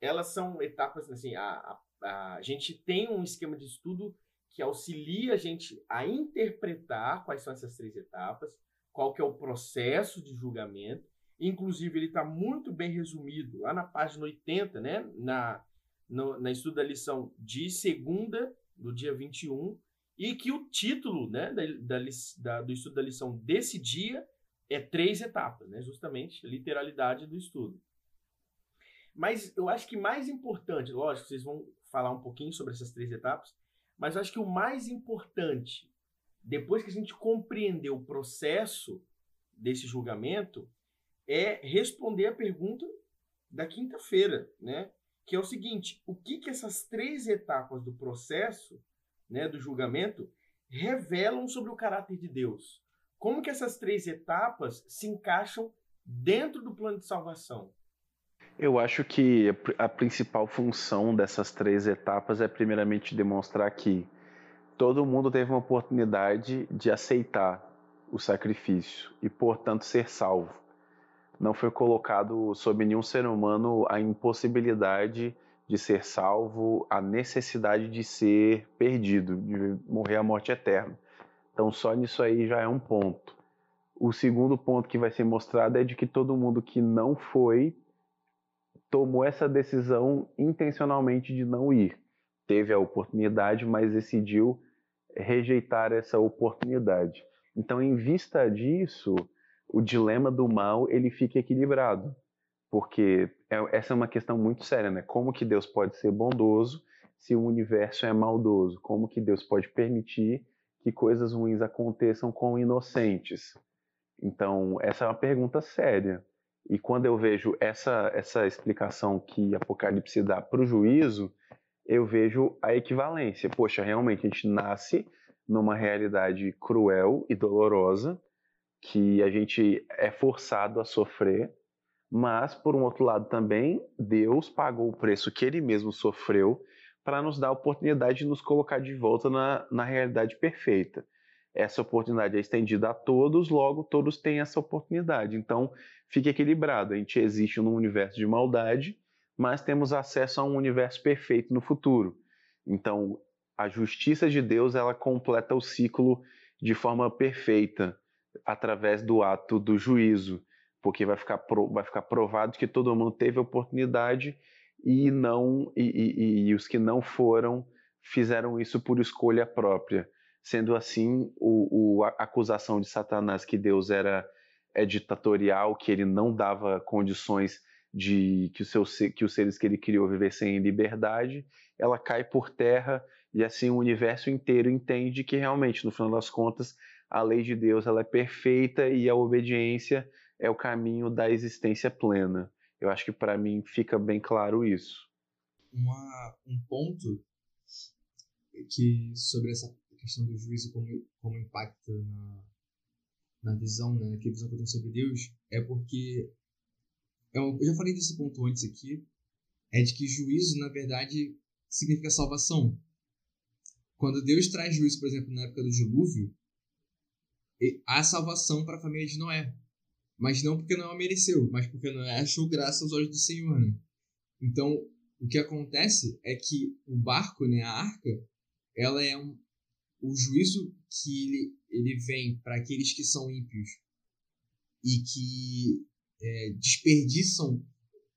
elas são etapas assim, a, a, a gente tem um esquema de estudo que auxilia a gente a interpretar quais são essas três etapas, qual que é o processo de julgamento. Inclusive, ele está muito bem resumido lá na página 80, né? na, no, na estudo da lição de segunda, do dia 21, e que o título né, da, da, da, do estudo da lição desse dia é três etapas, né? justamente a literalidade do estudo. Mas eu acho que mais importante, lógico, vocês vão falar um pouquinho sobre essas três etapas, mas eu acho que o mais importante, depois que a gente compreendeu o processo desse julgamento, é responder a pergunta da quinta-feira, né? Que é o seguinte: o que que essas três etapas do processo, né, do julgamento, revelam sobre o caráter de Deus? Como que essas três etapas se encaixam dentro do plano de salvação? Eu acho que a principal função dessas três etapas é primeiramente demonstrar que todo mundo teve uma oportunidade de aceitar o sacrifício e, portanto, ser salvo. Não foi colocado sobre nenhum ser humano a impossibilidade de ser salvo, a necessidade de ser perdido, de morrer a morte eterna. Então, só nisso aí já é um ponto. O segundo ponto que vai ser mostrado é de que todo mundo que não foi tomou essa decisão intencionalmente de não ir. Teve a oportunidade, mas decidiu rejeitar essa oportunidade. Então, em vista disso, o dilema do mal ele fica equilibrado, porque é, essa é uma questão muito séria, né? Como que Deus pode ser bondoso se o universo é maldoso? Como que Deus pode permitir que coisas ruins aconteçam com inocentes? Então, essa é uma pergunta séria. E quando eu vejo essa, essa explicação que Apocalipse dá para o juízo, eu vejo a equivalência. Poxa, realmente a gente nasce numa realidade cruel e dolorosa, que a gente é forçado a sofrer, mas, por um outro lado também, Deus pagou o preço que ele mesmo sofreu para nos dar a oportunidade de nos colocar de volta na, na realidade perfeita. Essa oportunidade é estendida a todos, logo todos têm essa oportunidade. Então, fica equilibrado. A gente existe num universo de maldade, mas temos acesso a um universo perfeito no futuro. Então, a justiça de Deus ela completa o ciclo de forma perfeita através do ato do juízo, porque vai ficar, pro, vai ficar provado que todo mundo teve oportunidade e não e, e, e os que não foram fizeram isso por escolha própria. Sendo assim, o, o, a acusação de Satanás que Deus era é ditatorial, que ele não dava condições de que, o seu, que os seres que ele criou vivessem em liberdade, ela cai por terra e assim o universo inteiro entende que realmente, no final das contas, a lei de Deus ela é perfeita e a obediência é o caminho da existência plena. Eu acho que para mim fica bem claro isso. Uma, um ponto que sobre essa questão do juízo como, como impacta na, na visão, né, que visão que eu tenho sobre Deus, é porque eu, eu já falei desse ponto antes aqui, é de que juízo na verdade significa salvação. Quando Deus traz juízo, por exemplo, na época do dilúvio, há salvação para a família de Noé. Mas não porque Noé mereceu, mas porque Noé achou graça aos olhos do Senhor. Né? Então, o que acontece é que o barco, né, a arca, ela é um, o juízo que ele, ele vem para aqueles que são ímpios e que é, desperdiçam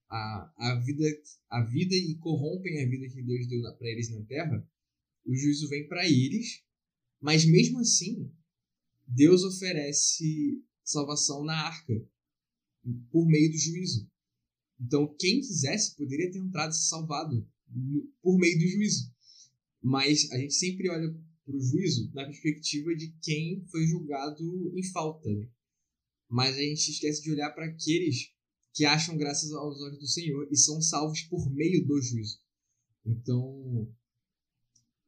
a, a, vida, a vida e corrompem a vida que Deus deu para eles na terra, o juízo vem para eles, mas mesmo assim, Deus oferece salvação na arca por meio do juízo. Então, quem quisesse poderia ter entrado e se salvado por meio do juízo. Mas a gente sempre olha para o juízo na perspectiva de quem foi julgado em falta. Né? Mas a gente esquece de olhar para aqueles que acham graças aos olhos do Senhor e são salvos por meio do juízo. Então,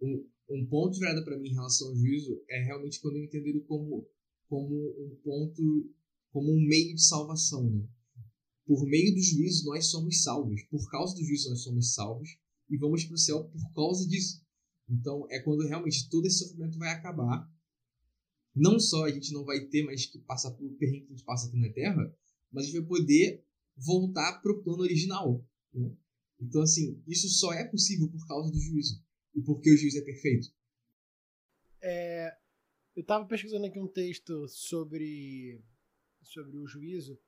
um, um ponto de virada para mim em relação ao juízo é realmente quando eu entendo ele como, como um ponto, como um meio de salvação. Né? Por meio do juízo nós somos salvos. Por causa do juízo nós somos salvos e vamos para o céu por causa disso. Então é quando realmente todo esse sofrimento vai acabar. Não só a gente não vai ter mais que passar por perrengue que a gente passa aqui na Terra, mas a gente vai poder voltar para o plano original. Né? Então, assim, isso só é possível por causa do juízo. E porque o juiz é perfeito? É, eu estava pesquisando aqui um texto sobre, sobre o juízo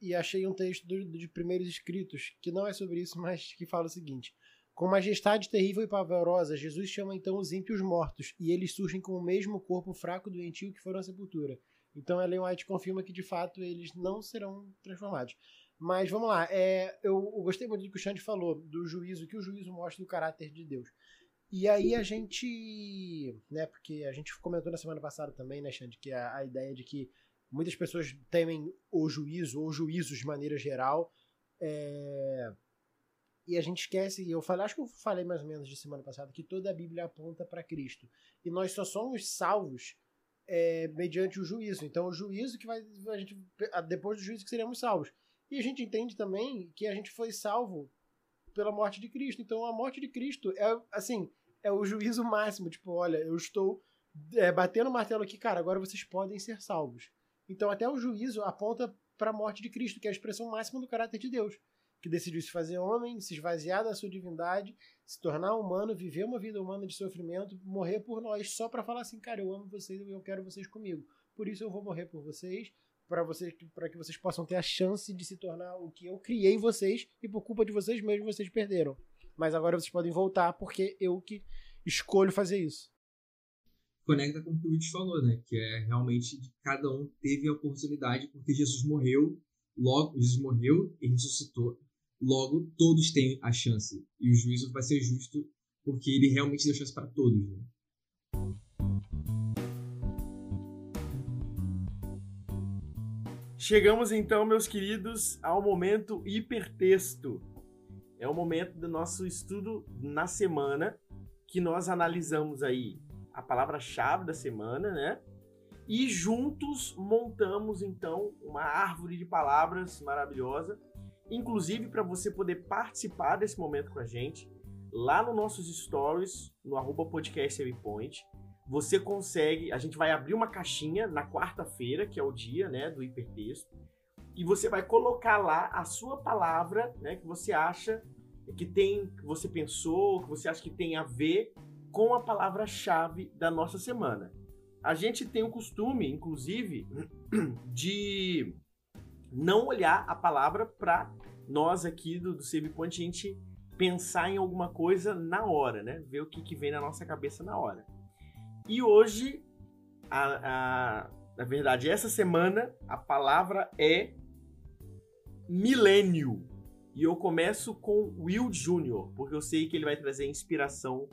e achei um texto de primeiros escritos que não é sobre isso, mas que fala o seguinte: Com majestade terrível e pavorosa, Jesus chama então os ímpios mortos, e eles surgem com o mesmo corpo fraco doentio que foram à sepultura. Então Ellen White confirma que de fato eles não serão transformados. Mas vamos lá, é, eu, eu, gostei muito do que o Xande falou, do juízo, que o juízo mostra o caráter de Deus. E aí a gente, né, porque a gente comentou na semana passada também, né, Xande, que a, a ideia de que muitas pessoas temem o juízo, ou juízos de maneira geral, é, e a gente esquece, eu falei, acho que eu falei mais ou menos de semana passada, que toda a Bíblia aponta para Cristo. E nós só somos salvos é, mediante o juízo. Então, o juízo que vai. A gente, depois do juízo que seremos salvos. E a gente entende também que a gente foi salvo pela morte de Cristo. Então, a morte de Cristo é, assim, é o juízo máximo. Tipo, olha, eu estou é, batendo o martelo aqui, cara, agora vocês podem ser salvos. Então, até o juízo aponta para a morte de Cristo, que é a expressão máxima do caráter de Deus que decidiu se fazer homem, se esvaziar da sua divindade, se tornar humano, viver uma vida humana de sofrimento, morrer por nós, só para falar assim, cara, eu amo vocês e eu quero vocês comigo. Por isso eu vou morrer por vocês, para vocês, para que vocês possam ter a chance de se tornar o que eu criei em vocês e por culpa de vocês mesmos vocês perderam. Mas agora vocês podem voltar porque eu que escolho fazer isso. Conecta com o que o Witch falou, né? Que é realmente cada um teve a oportunidade porque Jesus morreu, logo Jesus morreu e ressuscitou Logo, todos têm a chance. E o juízo vai ser justo porque ele realmente deu chance para todos. Né? Chegamos então, meus queridos, ao momento hipertexto. É o momento do nosso estudo na semana, que nós analisamos aí a palavra-chave da semana, né? E juntos montamos então uma árvore de palavras maravilhosa inclusive para você poder participar desse momento com a gente, lá nos nossos stories, no arroba podcast Point, você consegue, a gente vai abrir uma caixinha na quarta-feira, que é o dia, né, do hipertexto, e você vai colocar lá a sua palavra, né, que você acha que tem, que você pensou, que você acha que tem a ver com a palavra-chave da nossa semana. A gente tem o costume, inclusive, <clears throat> de não olhar a palavra para nós aqui do, do Save Point, a gente pensar em alguma coisa na hora, né? Ver o que, que vem na nossa cabeça na hora. E hoje, a, a, na verdade, essa semana, a palavra é milênio. E eu começo com Will Jr., porque eu sei que ele vai trazer inspiração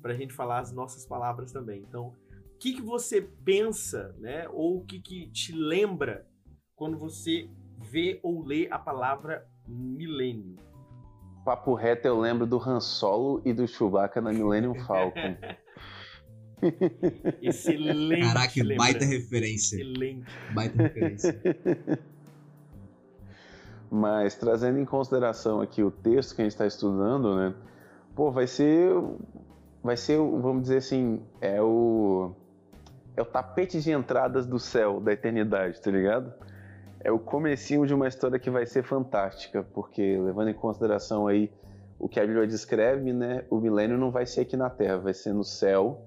para a gente falar as nossas palavras também. Então, o que, que você pensa, né? Ou o que, que te lembra quando você vê ou lê a palavra milênio. Papo reto, eu lembro do Han Solo e do Chewbacca na Millennium Falcon. <laughs> Excelente. Caraca, lembrança. baita referência. Excelente. Baita referência. <laughs> Mas trazendo em consideração aqui o texto que a gente está estudando, né? Pô, vai ser, vai ser, vamos dizer assim, é o é o tapete de entradas do céu da eternidade, tá ligado? É o comecinho de uma história que vai ser fantástica, porque levando em consideração aí o que a Bíblia descreve, né, o milênio não vai ser aqui na Terra, vai ser no céu,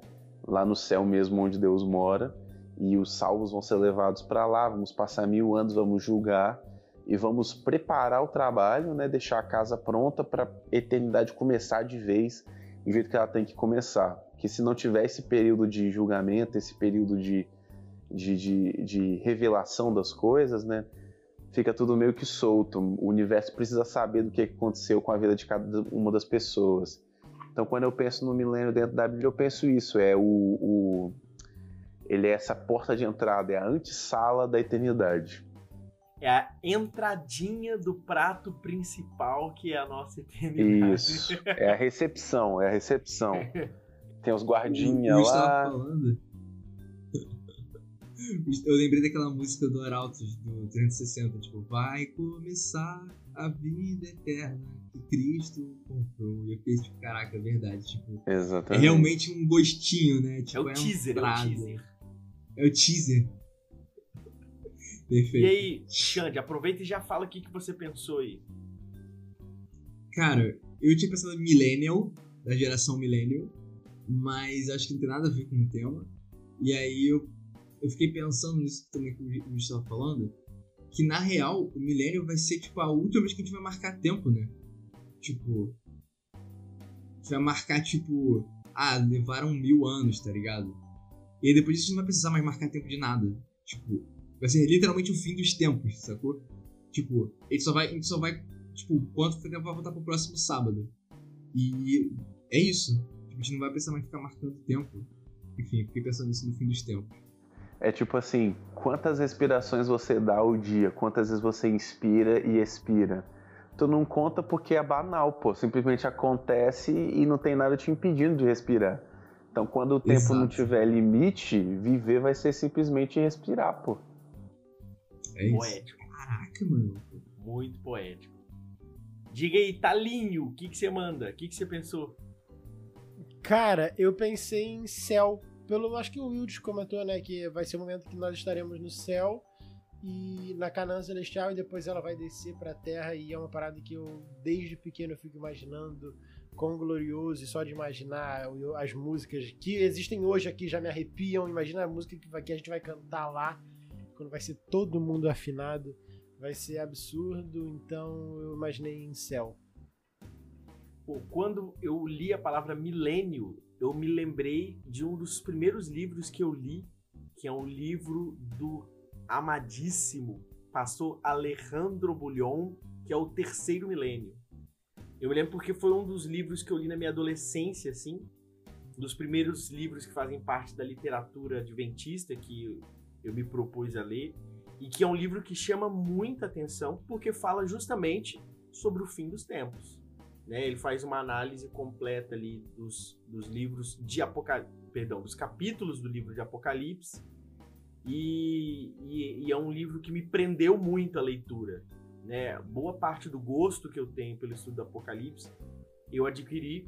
lá no céu mesmo onde Deus mora, e os salvos vão ser levados para lá, vamos passar mil anos, vamos julgar e vamos preparar o trabalho, né, deixar a casa pronta para a eternidade começar de vez, do jeito que ela tem que começar. Que se não tiver esse período de julgamento, esse período de de, de, de revelação das coisas, né? Fica tudo meio que solto. O universo precisa saber do que aconteceu com a vida de cada uma das pessoas. Então, quando eu penso no milênio dentro da Bíblia, eu penso isso. É o, o ele é essa porta de entrada, é a antessala da eternidade. É a entradinha do prato principal que é a nossa eternidade. Isso. É a recepção, é a recepção. <laughs> Tem os guardinhas lá. Falando eu lembrei daquela música do Arautos, do 360, tipo, vai começar a vida eterna que Cristo comprou. E eu fiquei tipo, caraca, é verdade. Tipo, Exatamente. É realmente um gostinho, né? Tipo, é o é teaser, um é o teaser. É o teaser. Perfeito. E aí, Xande, aproveita e já fala o que, que você pensou aí. Cara, eu tinha pensado em Millennial, da geração Millennial, mas acho que não tem nada a ver com o tema. E aí eu eu fiquei pensando nisso também que o Luiz estava falando, que na real o milênio vai ser tipo a última vez que a gente vai marcar tempo, né? Tipo, a gente vai marcar tipo, ah, levaram mil anos, tá ligado? E aí depois a gente não vai precisar mais marcar tempo de nada. Tipo, vai ser literalmente o fim dos tempos, sacou? Tipo, ele só vai, ele só vai, tipo, quanto tempo vai voltar pro próximo sábado. E é isso. Tipo, a gente não vai precisar mais ficar marcando tempo. Enfim, fiquei pensando nisso no fim dos tempos. É tipo assim, quantas respirações você dá ao dia? Quantas vezes você inspira e expira? Tu não conta porque é banal, pô. Simplesmente acontece e não tem nada te impedindo de respirar. Então, quando o tempo Exato. não tiver limite, viver vai ser simplesmente respirar, pô. É isso. Poético, Caraca, mano. muito poético. Diga aí, Talinho, o que, que você manda? O que, que você pensou? Cara, eu pensei em céu. Pelo, acho que o Wildes comentou, né, que vai ser o momento que nós estaremos no céu e na Canaã Celestial e depois ela vai descer pra terra e é uma parada que eu desde pequeno fico imaginando quão glorioso e só de imaginar as músicas que existem hoje aqui já me arrepiam. Imagina a música que, vai- que a gente vai cantar lá quando vai ser todo mundo afinado. Vai ser absurdo, então eu imaginei em céu. Pô, quando eu li a palavra milênio, eu me lembrei de um dos primeiros livros que eu li, que é um livro do amadíssimo pastor Alejandro Bullion, que é o Terceiro Milênio. Eu me lembro porque foi um dos livros que eu li na minha adolescência, assim, dos primeiros livros que fazem parte da literatura adventista que eu me propus a ler, e que é um livro que chama muita atenção porque fala justamente sobre o fim dos tempos né? Ele faz uma análise completa ali dos, dos livros de Apocalipse, perdão, dos capítulos do livro de Apocalipse. E, e- e é um livro que me prendeu muito a leitura, né? Boa parte do gosto que eu tenho pelo estudo do Apocalipse eu adquiri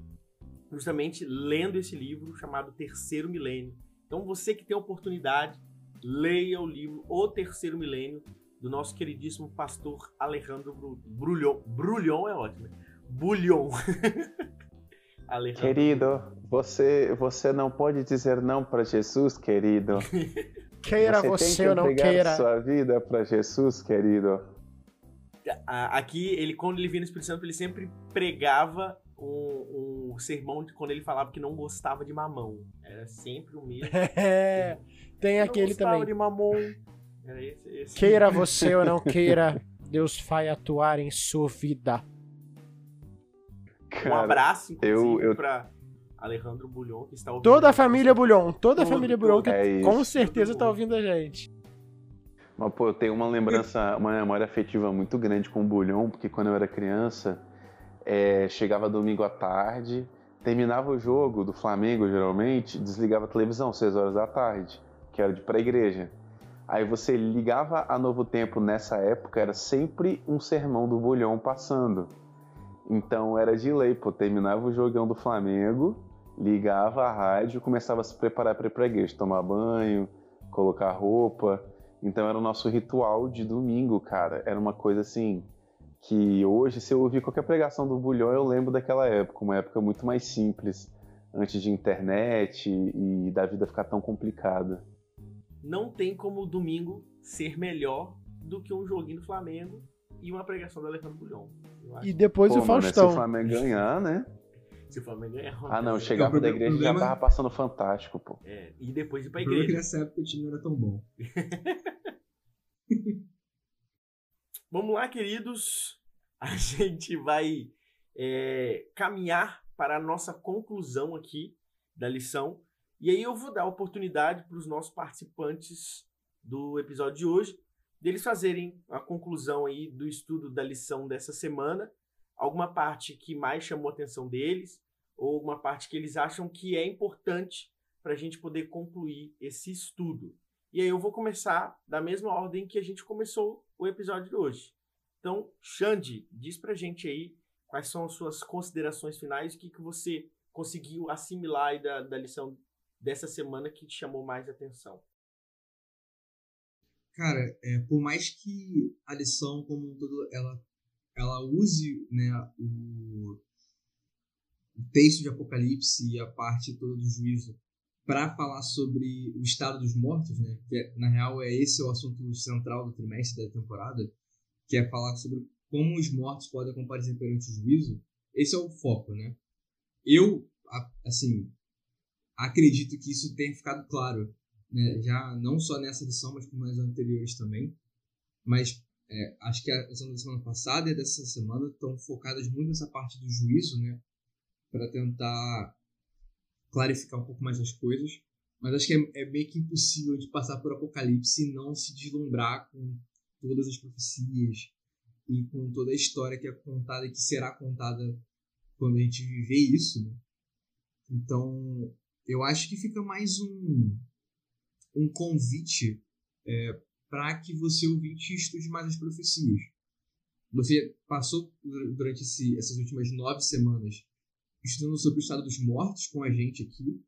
justamente lendo esse livro chamado Terceiro Milênio. Então você que tem a oportunidade, leia o livro O Terceiro Milênio do nosso queridíssimo pastor Alejandro Bru- Brulhon. Brulhon é ótimo. né? Bullion. <laughs> Alejandro. Querido, você, você não pode dizer não para Jesus, querido. <laughs> Queira você, você, tem que ou não queira. sua vida para Jesus, querido. Aqui, ele, quando ele vinha no Espírito Santo, ele sempre pregava um, um sermão de quando ele falava que não gostava de mamão. Era sempre o mesmo. <laughs> É, tem aquele também. de mamão. Era esse, esse. Queira você ou não queira, Deus vai atuar em sua vida. Um Cara, abraço, inclusive, eu- eu- pra Alejandro Bulhon, que está ouvindo. Toda a família Bulhon, toda a família Bulhon que é com certeza tá mundo. ouvindo a gente. Mas, pô, eu tenho uma lembrança, uma memória afetiva muito grande com o Bulhão, porque quando eu era criança, é, chegava domingo à tarde, terminava o jogo do Flamengo, geralmente, desligava a televisão, 6 horas da tarde, que era de ir pra igreja. Aí você ligava a Novo Tempo nessa época, era sempre um sermão do Bulhão passando. Então era de lei, pô, terminava o jogão do Flamengo, ligava a rádio, começava a se preparar para ir pra igreja, tomar banho, colocar roupa. Então era o nosso ritual de domingo, cara. Era uma coisa assim que hoje, se eu ouvir qualquer pregação do Bulhão, eu lembro daquela época, uma época muito mais simples, antes de internet e da vida ficar tão complicada. Não tem como o domingo ser melhor do que um joguinho do Flamengo e uma pregação do Alejandro acho E depois Pô, o mano, se o Faustão. Flamengo ganhar, né? se o Flamengo ganhar. Ah, não, O chegava da problema- igreja e já problema- tava passando fantástico, pô. É, e depois ir pra O problema é que igreja. nessa época o time não era tão bom. <laughs> Vamos lá, queridos. A gente vai é, caminhar para a nossa conclusão aqui da lição. E aí eu vou dar a oportunidade para os nossos participantes do episódio de hoje deles fazerem a conclusão aí do estudo da lição dessa semana, alguma parte que mais chamou a atenção deles ou alguma parte que eles acham que é importante para a gente poder concluir esse estudo. E aí eu vou começar da mesma ordem que a gente começou o episódio de hoje. Então, Xande, diz pra gente aí quais são as suas considerações finais, o que, que você conseguiu assimilar da, da lição dessa semana que te chamou mais atenção. Cara, é, por mais que a lição como um todo ela, ela use né, o, o texto de Apocalipse e a parte toda do juízo para falar sobre o estado dos mortos, né? Que é, na real é esse o assunto central do trimestre da temporada, que é falar sobre como os mortos podem comparecer perante o juízo. Esse é o foco, né? Eu, assim, acredito que isso tenha ficado claro né, já não só nessa edição, mas como nas anteriores também. Mas é, acho que a edição da semana passada e dessa semana estão focadas muito nessa parte do juízo, né? Para tentar clarificar um pouco mais as coisas. Mas acho que é, é meio que impossível de passar por Apocalipse e não se deslumbrar com todas as profecias e com toda a história que é contada e que será contada quando a gente viver isso. Né? Então, eu acho que fica mais um, um convite é, para que você ouvinte estude mais as profecias. Você passou durante esse, essas últimas nove semanas estudando sobre o estado dos mortos com a gente aqui,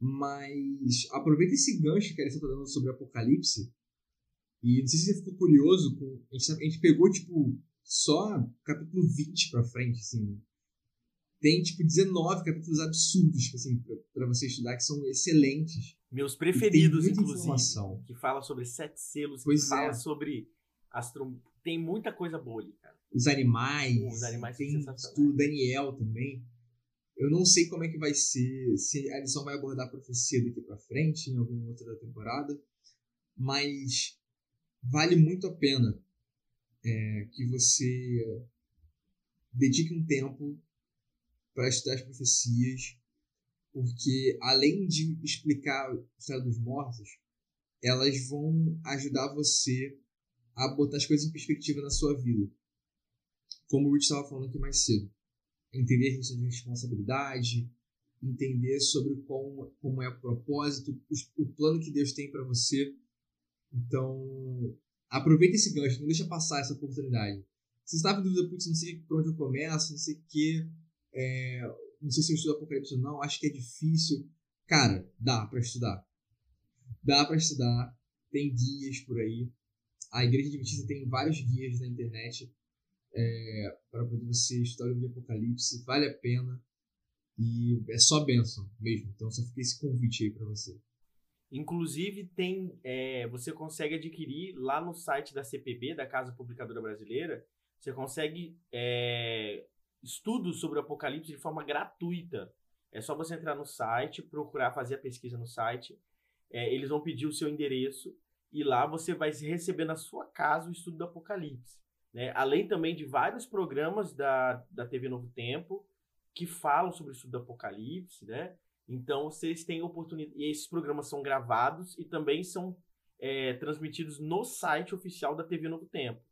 mas aproveita esse gancho que a Alissa está dando sobre o Apocalipse e não sei se você ficou curioso, com, a, gente, a gente pegou tipo só capítulo 20 para frente, assim, né? Tem tipo 19 capítulos absurdos assim, para você estudar que são excelentes. Meus preferidos, inclusive. Informação. Que fala sobre sete selos, pois que é. fala sobre astro... Tem muita coisa boa ali, cara. Os animais. Os animais tem o Daniel também. Eu não sei como é que vai ser, se a lição vai abordar a profecia daqui para frente, em alguma outra temporada, mas vale muito a pena é, que você dedique um tempo para estudar as profecias, porque além de explicar o estado dos mortos, elas vão ajudar você a botar as coisas em perspectiva na sua vida. Como o Rich estava falando aqui mais cedo. Entender a questão de responsabilidade, entender sobre como, como é o propósito, o, o plano que Deus tem para você. Então, aproveita esse gancho, não deixa passar essa oportunidade. Se você estava em dúvida, putz, não sei por onde eu começo, não sei o quê, é, não sei se eu estudo Apocalipse ou não, acho que é difícil. Cara, dá para estudar. Dá para estudar. Tem guias por aí. A Igreja Adventista tem vários guias na internet é, para poder você estudar o livro de Apocalipse. Vale a pena. E é só bênção mesmo. Então só fica esse convite aí para você. Inclusive, tem é, você consegue adquirir lá no site da CPB, da Casa Publicadora Brasileira, você consegue é, estudos sobre o Apocalipse de forma gratuita. É só você entrar no site, procurar fazer a pesquisa no site. É, eles vão pedir o seu endereço e lá você vai receber na sua casa o estudo do Apocalipse. Né? Além também de vários programas da, da TV Novo Tempo que falam sobre o estudo do Apocalipse, né? Então vocês têm oportunidade. E esses programas são gravados e também são é, transmitidos no site oficial da TV Novo Tempo.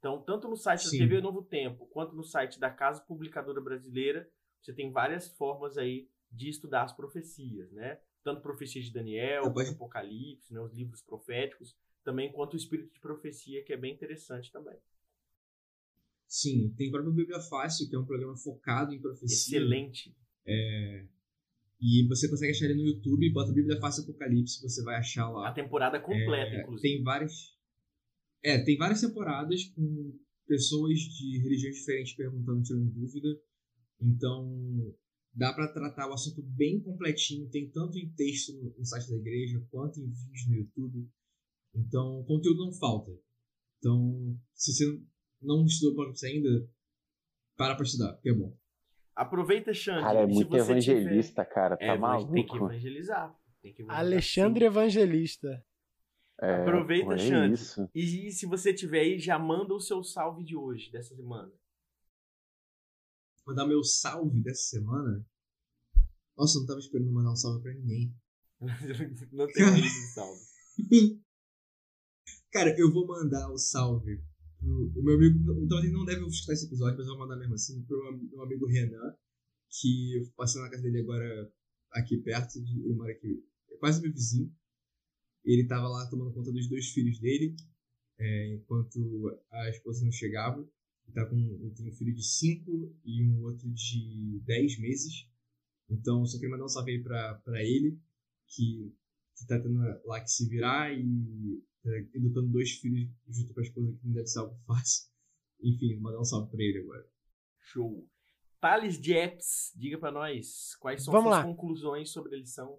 Então, tanto no site Sim. da TV Novo Tempo, quanto no site da Casa Publicadora Brasileira, você tem várias formas aí de estudar as profecias, né? Tanto profecia de Daniel, tá quanto Apocalipse, né? os livros proféticos, também quanto o espírito de profecia, que é bem interessante também. Sim, tem o próprio Bíblia Fácil, que é um programa focado em profecia. Excelente. É, e você consegue achar ele no YouTube, bota Bíblia Fácil Apocalipse, você vai achar lá. A temporada completa, é, inclusive. Tem várias. É, tem várias temporadas com pessoas de religiões diferentes perguntando, tirando dúvida. Então, dá para tratar o assunto bem completinho. Tem tanto em texto no site da igreja, quanto em vídeos no YouTube. Então, conteúdo não falta. Então, se você não estudou para você ainda, para para estudar, porque é bom. Aproveita, Xande. Cara, é muito evangelista, tiver... cara. Tá é, maluco. Tem que evangelizar. Tem que evangelizar Alexandre sim. Evangelista. É, Aproveita, Xande. E, e se você tiver aí, já manda o seu salve de hoje, dessa semana. Mandar meu salve dessa semana? Nossa, eu não tava esperando mandar um salve pra ninguém. <laughs> não tem esse salve. <laughs> Cara, eu vou mandar o salve pro meu amigo. Então ele não deve escutar esse episódio, mas eu vou mandar mesmo assim pro meu amigo Renan, que eu passei na casa dele agora aqui perto, de, ele mora aqui, é quase meu vizinho. Ele estava lá tomando conta dos dois filhos dele, é, enquanto a esposa não chegava. Ele, tá com, um filho de 5 e um outro de 10 meses. Então, só queria mandar um salve aí pra, pra ele, que, que tá tendo lá que se virar e tá educando dois filhos junto com a esposa, que não deve ser algo fácil. <laughs> Enfim, mandar um salve pra ele agora. Show. Thales Jeps, diga para nós quais são Vamos suas lá. conclusões sobre a lição.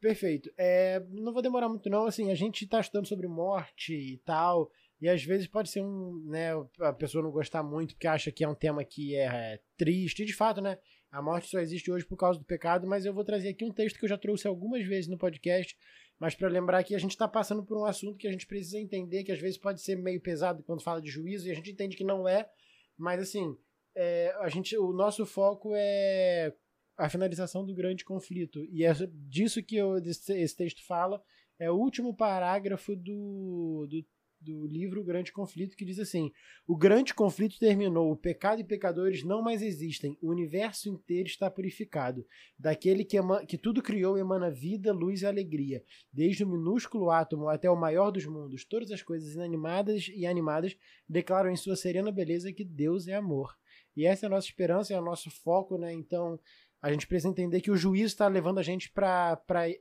Perfeito. É, não vou demorar muito não, assim, a gente está estudando sobre morte e tal, e às vezes pode ser um, né, a pessoa não gostar muito porque acha que é um tema que é, é triste, e de fato, né, a morte só existe hoje por causa do pecado, mas eu vou trazer aqui um texto que eu já trouxe algumas vezes no podcast, mas para lembrar que a gente está passando por um assunto que a gente precisa entender, que às vezes pode ser meio pesado quando fala de juízo, e a gente entende que não é, mas assim, é, a gente, o nosso foco é a finalização do grande conflito. E é disso que eu, esse texto fala, é o último parágrafo do, do do livro Grande Conflito, que diz assim: O grande conflito terminou, o pecado e pecadores não mais existem, o universo inteiro está purificado. Daquele que, que tudo criou emana vida, luz e alegria. Desde o minúsculo átomo até o maior dos mundos, todas as coisas inanimadas e animadas declaram em sua serena beleza que Deus é amor. E essa é a nossa esperança, é o nosso foco, né? Então. A gente precisa entender que o juízo está levando a gente para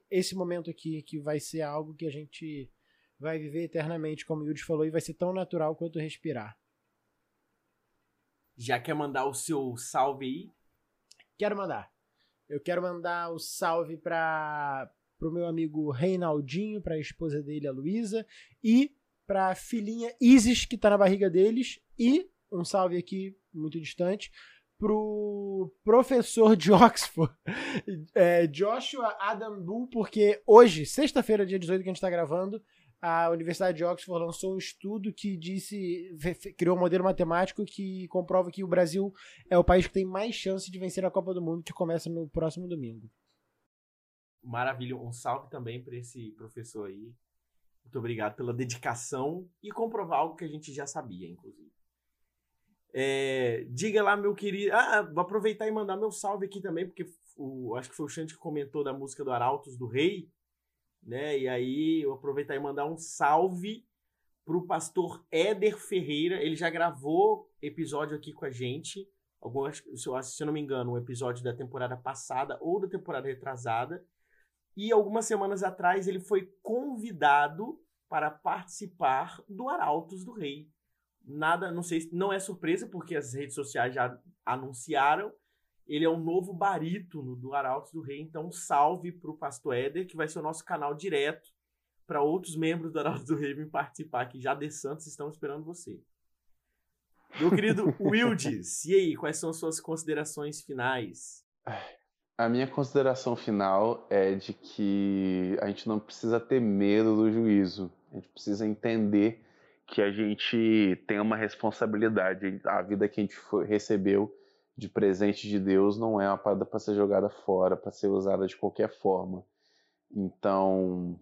esse momento aqui, que vai ser algo que a gente vai viver eternamente, como o Yudi falou, e vai ser tão natural quanto respirar. Já quer mandar o seu salve aí? Quero mandar. Eu quero mandar o salve para o meu amigo Reinaldinho, para a esposa dele, a Luísa, e para a filhinha Isis, que está na barriga deles, e um salve aqui muito distante pro professor de <laughs> Oxford, é, Joshua Adam Bull, porque hoje, sexta-feira, dia 18 que a gente está gravando, a Universidade de Oxford lançou um estudo que disse, criou um modelo matemático que comprova que o Brasil é o país que tem mais chance de vencer a Copa do Mundo, que começa no próximo domingo. Maravilha, um salve também para esse professor aí. Muito obrigado pela dedicação e comprovar algo que a gente já sabia, inclusive. É, diga lá, meu querido. Ah, vou aproveitar e mandar meu salve aqui também, porque o, acho que foi o Xande que comentou da música do Arautos do Rei né? E aí eu aproveitar e mandar um salve pro pastor Éder Ferreira. Ele já gravou episódio aqui com a gente. Algumas, se eu não me engano, um episódio da temporada passada ou da temporada retrasada. E algumas semanas atrás ele foi convidado para participar do Arautos do Rei. Nada, não sei, não é surpresa porque as redes sociais já anunciaram, ele é o novo barítono do Arautos do Rei, então salve para o Pastor Éder, que vai ser o nosso canal direto para outros membros do Arautos do Rei vir participar aqui. Já de Santos estão esperando você. Meu querido <laughs> Wildes, e aí, quais são as suas considerações finais? A minha consideração final é de que a gente não precisa ter medo do juízo. A gente precisa entender que a gente tem uma responsabilidade. A vida que a gente recebeu de presente de Deus não é uma parada para ser jogada fora, para ser usada de qualquer forma. Então,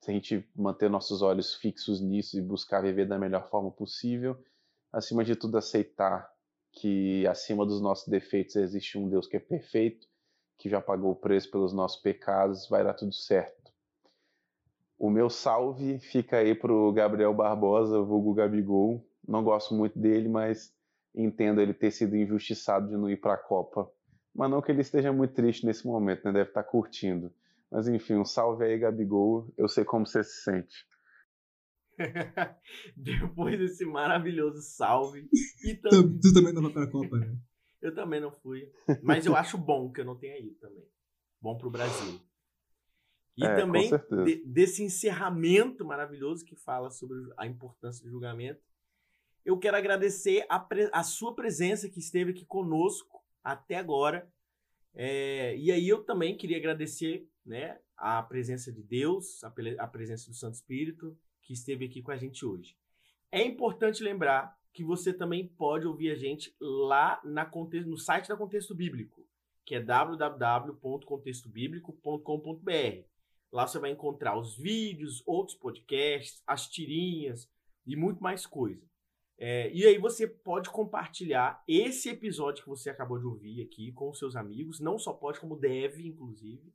se a gente manter nossos olhos fixos nisso e buscar viver da melhor forma possível, acima de tudo aceitar que acima dos nossos defeitos existe um Deus que é perfeito, que já pagou o preço pelos nossos pecados, vai dar tudo certo. O meu salve fica aí pro Gabriel Barbosa, vulgo Gabigol. Não gosto muito dele, mas entendo ele ter sido injustiçado de não ir para a Copa. Mas não que ele esteja muito triste nesse momento, né? Deve estar tá curtindo. Mas enfim, um salve aí, Gabigol. Eu sei como você se sente. <laughs> Depois desse maravilhoso salve. Tam... Tu, também não vai para a Copa, né? Eu também não fui. Mas eu acho bom que eu não tenha ido também. Bom para o Brasil. E é, também de, desse encerramento maravilhoso que fala sobre a importância do julgamento eu quero agradecer a, a sua presença que esteve aqui conosco até agora. É, e aí eu também queria agradecer né, a presença de Deus, a, a presença do Santo Espírito que esteve aqui com a gente hoje. É importante lembrar que você também pode ouvir a gente lá na, no site da Contexto Bíblico, que é www.contextobiblico.com.br. Lá você vai encontrar os vídeos, outros podcasts, as tirinhas e muito mais coisa. É, e aí você pode compartilhar esse episódio que você acabou de ouvir aqui com os seus amigos, não só pode, como deve, inclusive.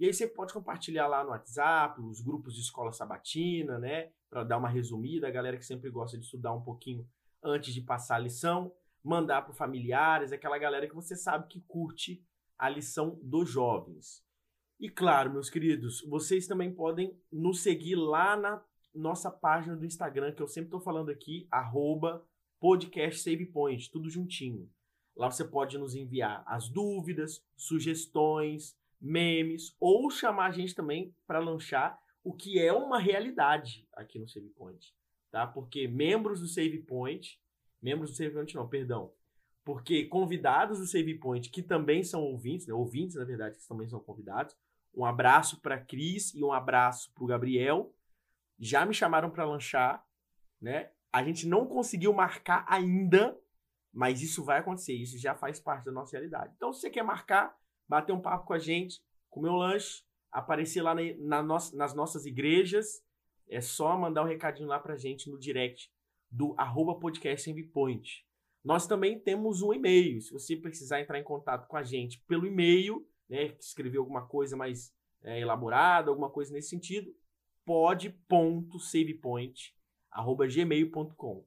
E aí você pode compartilhar lá no WhatsApp, os grupos de escola sabatina, né? Para dar uma resumida, a galera que sempre gosta de estudar um pouquinho antes de passar a lição, mandar para familiares, aquela galera que você sabe que curte a lição dos jovens. E claro, meus queridos, vocês também podem nos seguir lá na nossa página do Instagram, que eu sempre estou falando aqui, arroba podcastsavepoint, tudo juntinho. Lá você pode nos enviar as dúvidas, sugestões, memes, ou chamar a gente também para lanchar o que é uma realidade aqui no SavePoint, tá? Porque membros do SavePoint, membros do SavePoint não, perdão, porque convidados do SavePoint, que também são ouvintes, né? ouvintes, na verdade, que também são convidados, Um abraço para Cris e um abraço para o Gabriel. Já me chamaram para lanchar, né? A gente não conseguiu marcar ainda, mas isso vai acontecer. Isso já faz parte da nossa realidade. Então, se você quer marcar, bater um papo com a gente, comer um lanche, aparecer lá na, na no, nas nossas igrejas, é só mandar um recadinho lá pra gente no direct do arroba podcast. Nós também temos um e-mail. Se você precisar entrar em contato com a gente pelo e-mail, né, escrever alguma coisa mais é, elaborada, alguma coisa nesse sentido, pod.savepoint.gmail.com.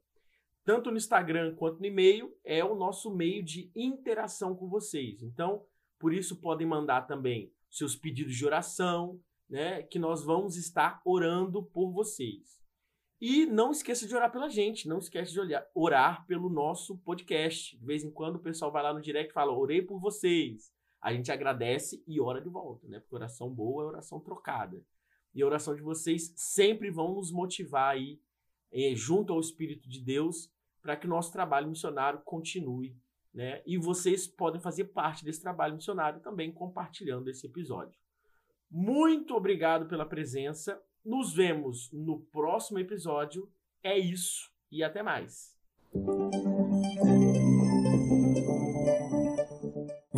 Tanto no Instagram quanto no e-mail é o nosso meio de interação com vocês. Então, por isso podem mandar também seus pedidos de oração, né, que nós vamos estar orando por vocês. E não esqueça de orar pela gente, não esqueça de olhar, orar pelo nosso podcast. De vez em quando o pessoal vai lá no direct e fala: orei por vocês. A gente agradece e ora de volta, né? Porque oração boa é oração trocada. E a oração de vocês sempre vão nos motivar aí, eh, junto ao Espírito de Deus, para que o nosso trabalho missionário continue. Né? E vocês podem fazer parte desse trabalho missionário também compartilhando esse episódio. Muito obrigado pela presença. Nos vemos no próximo episódio. É isso e até mais.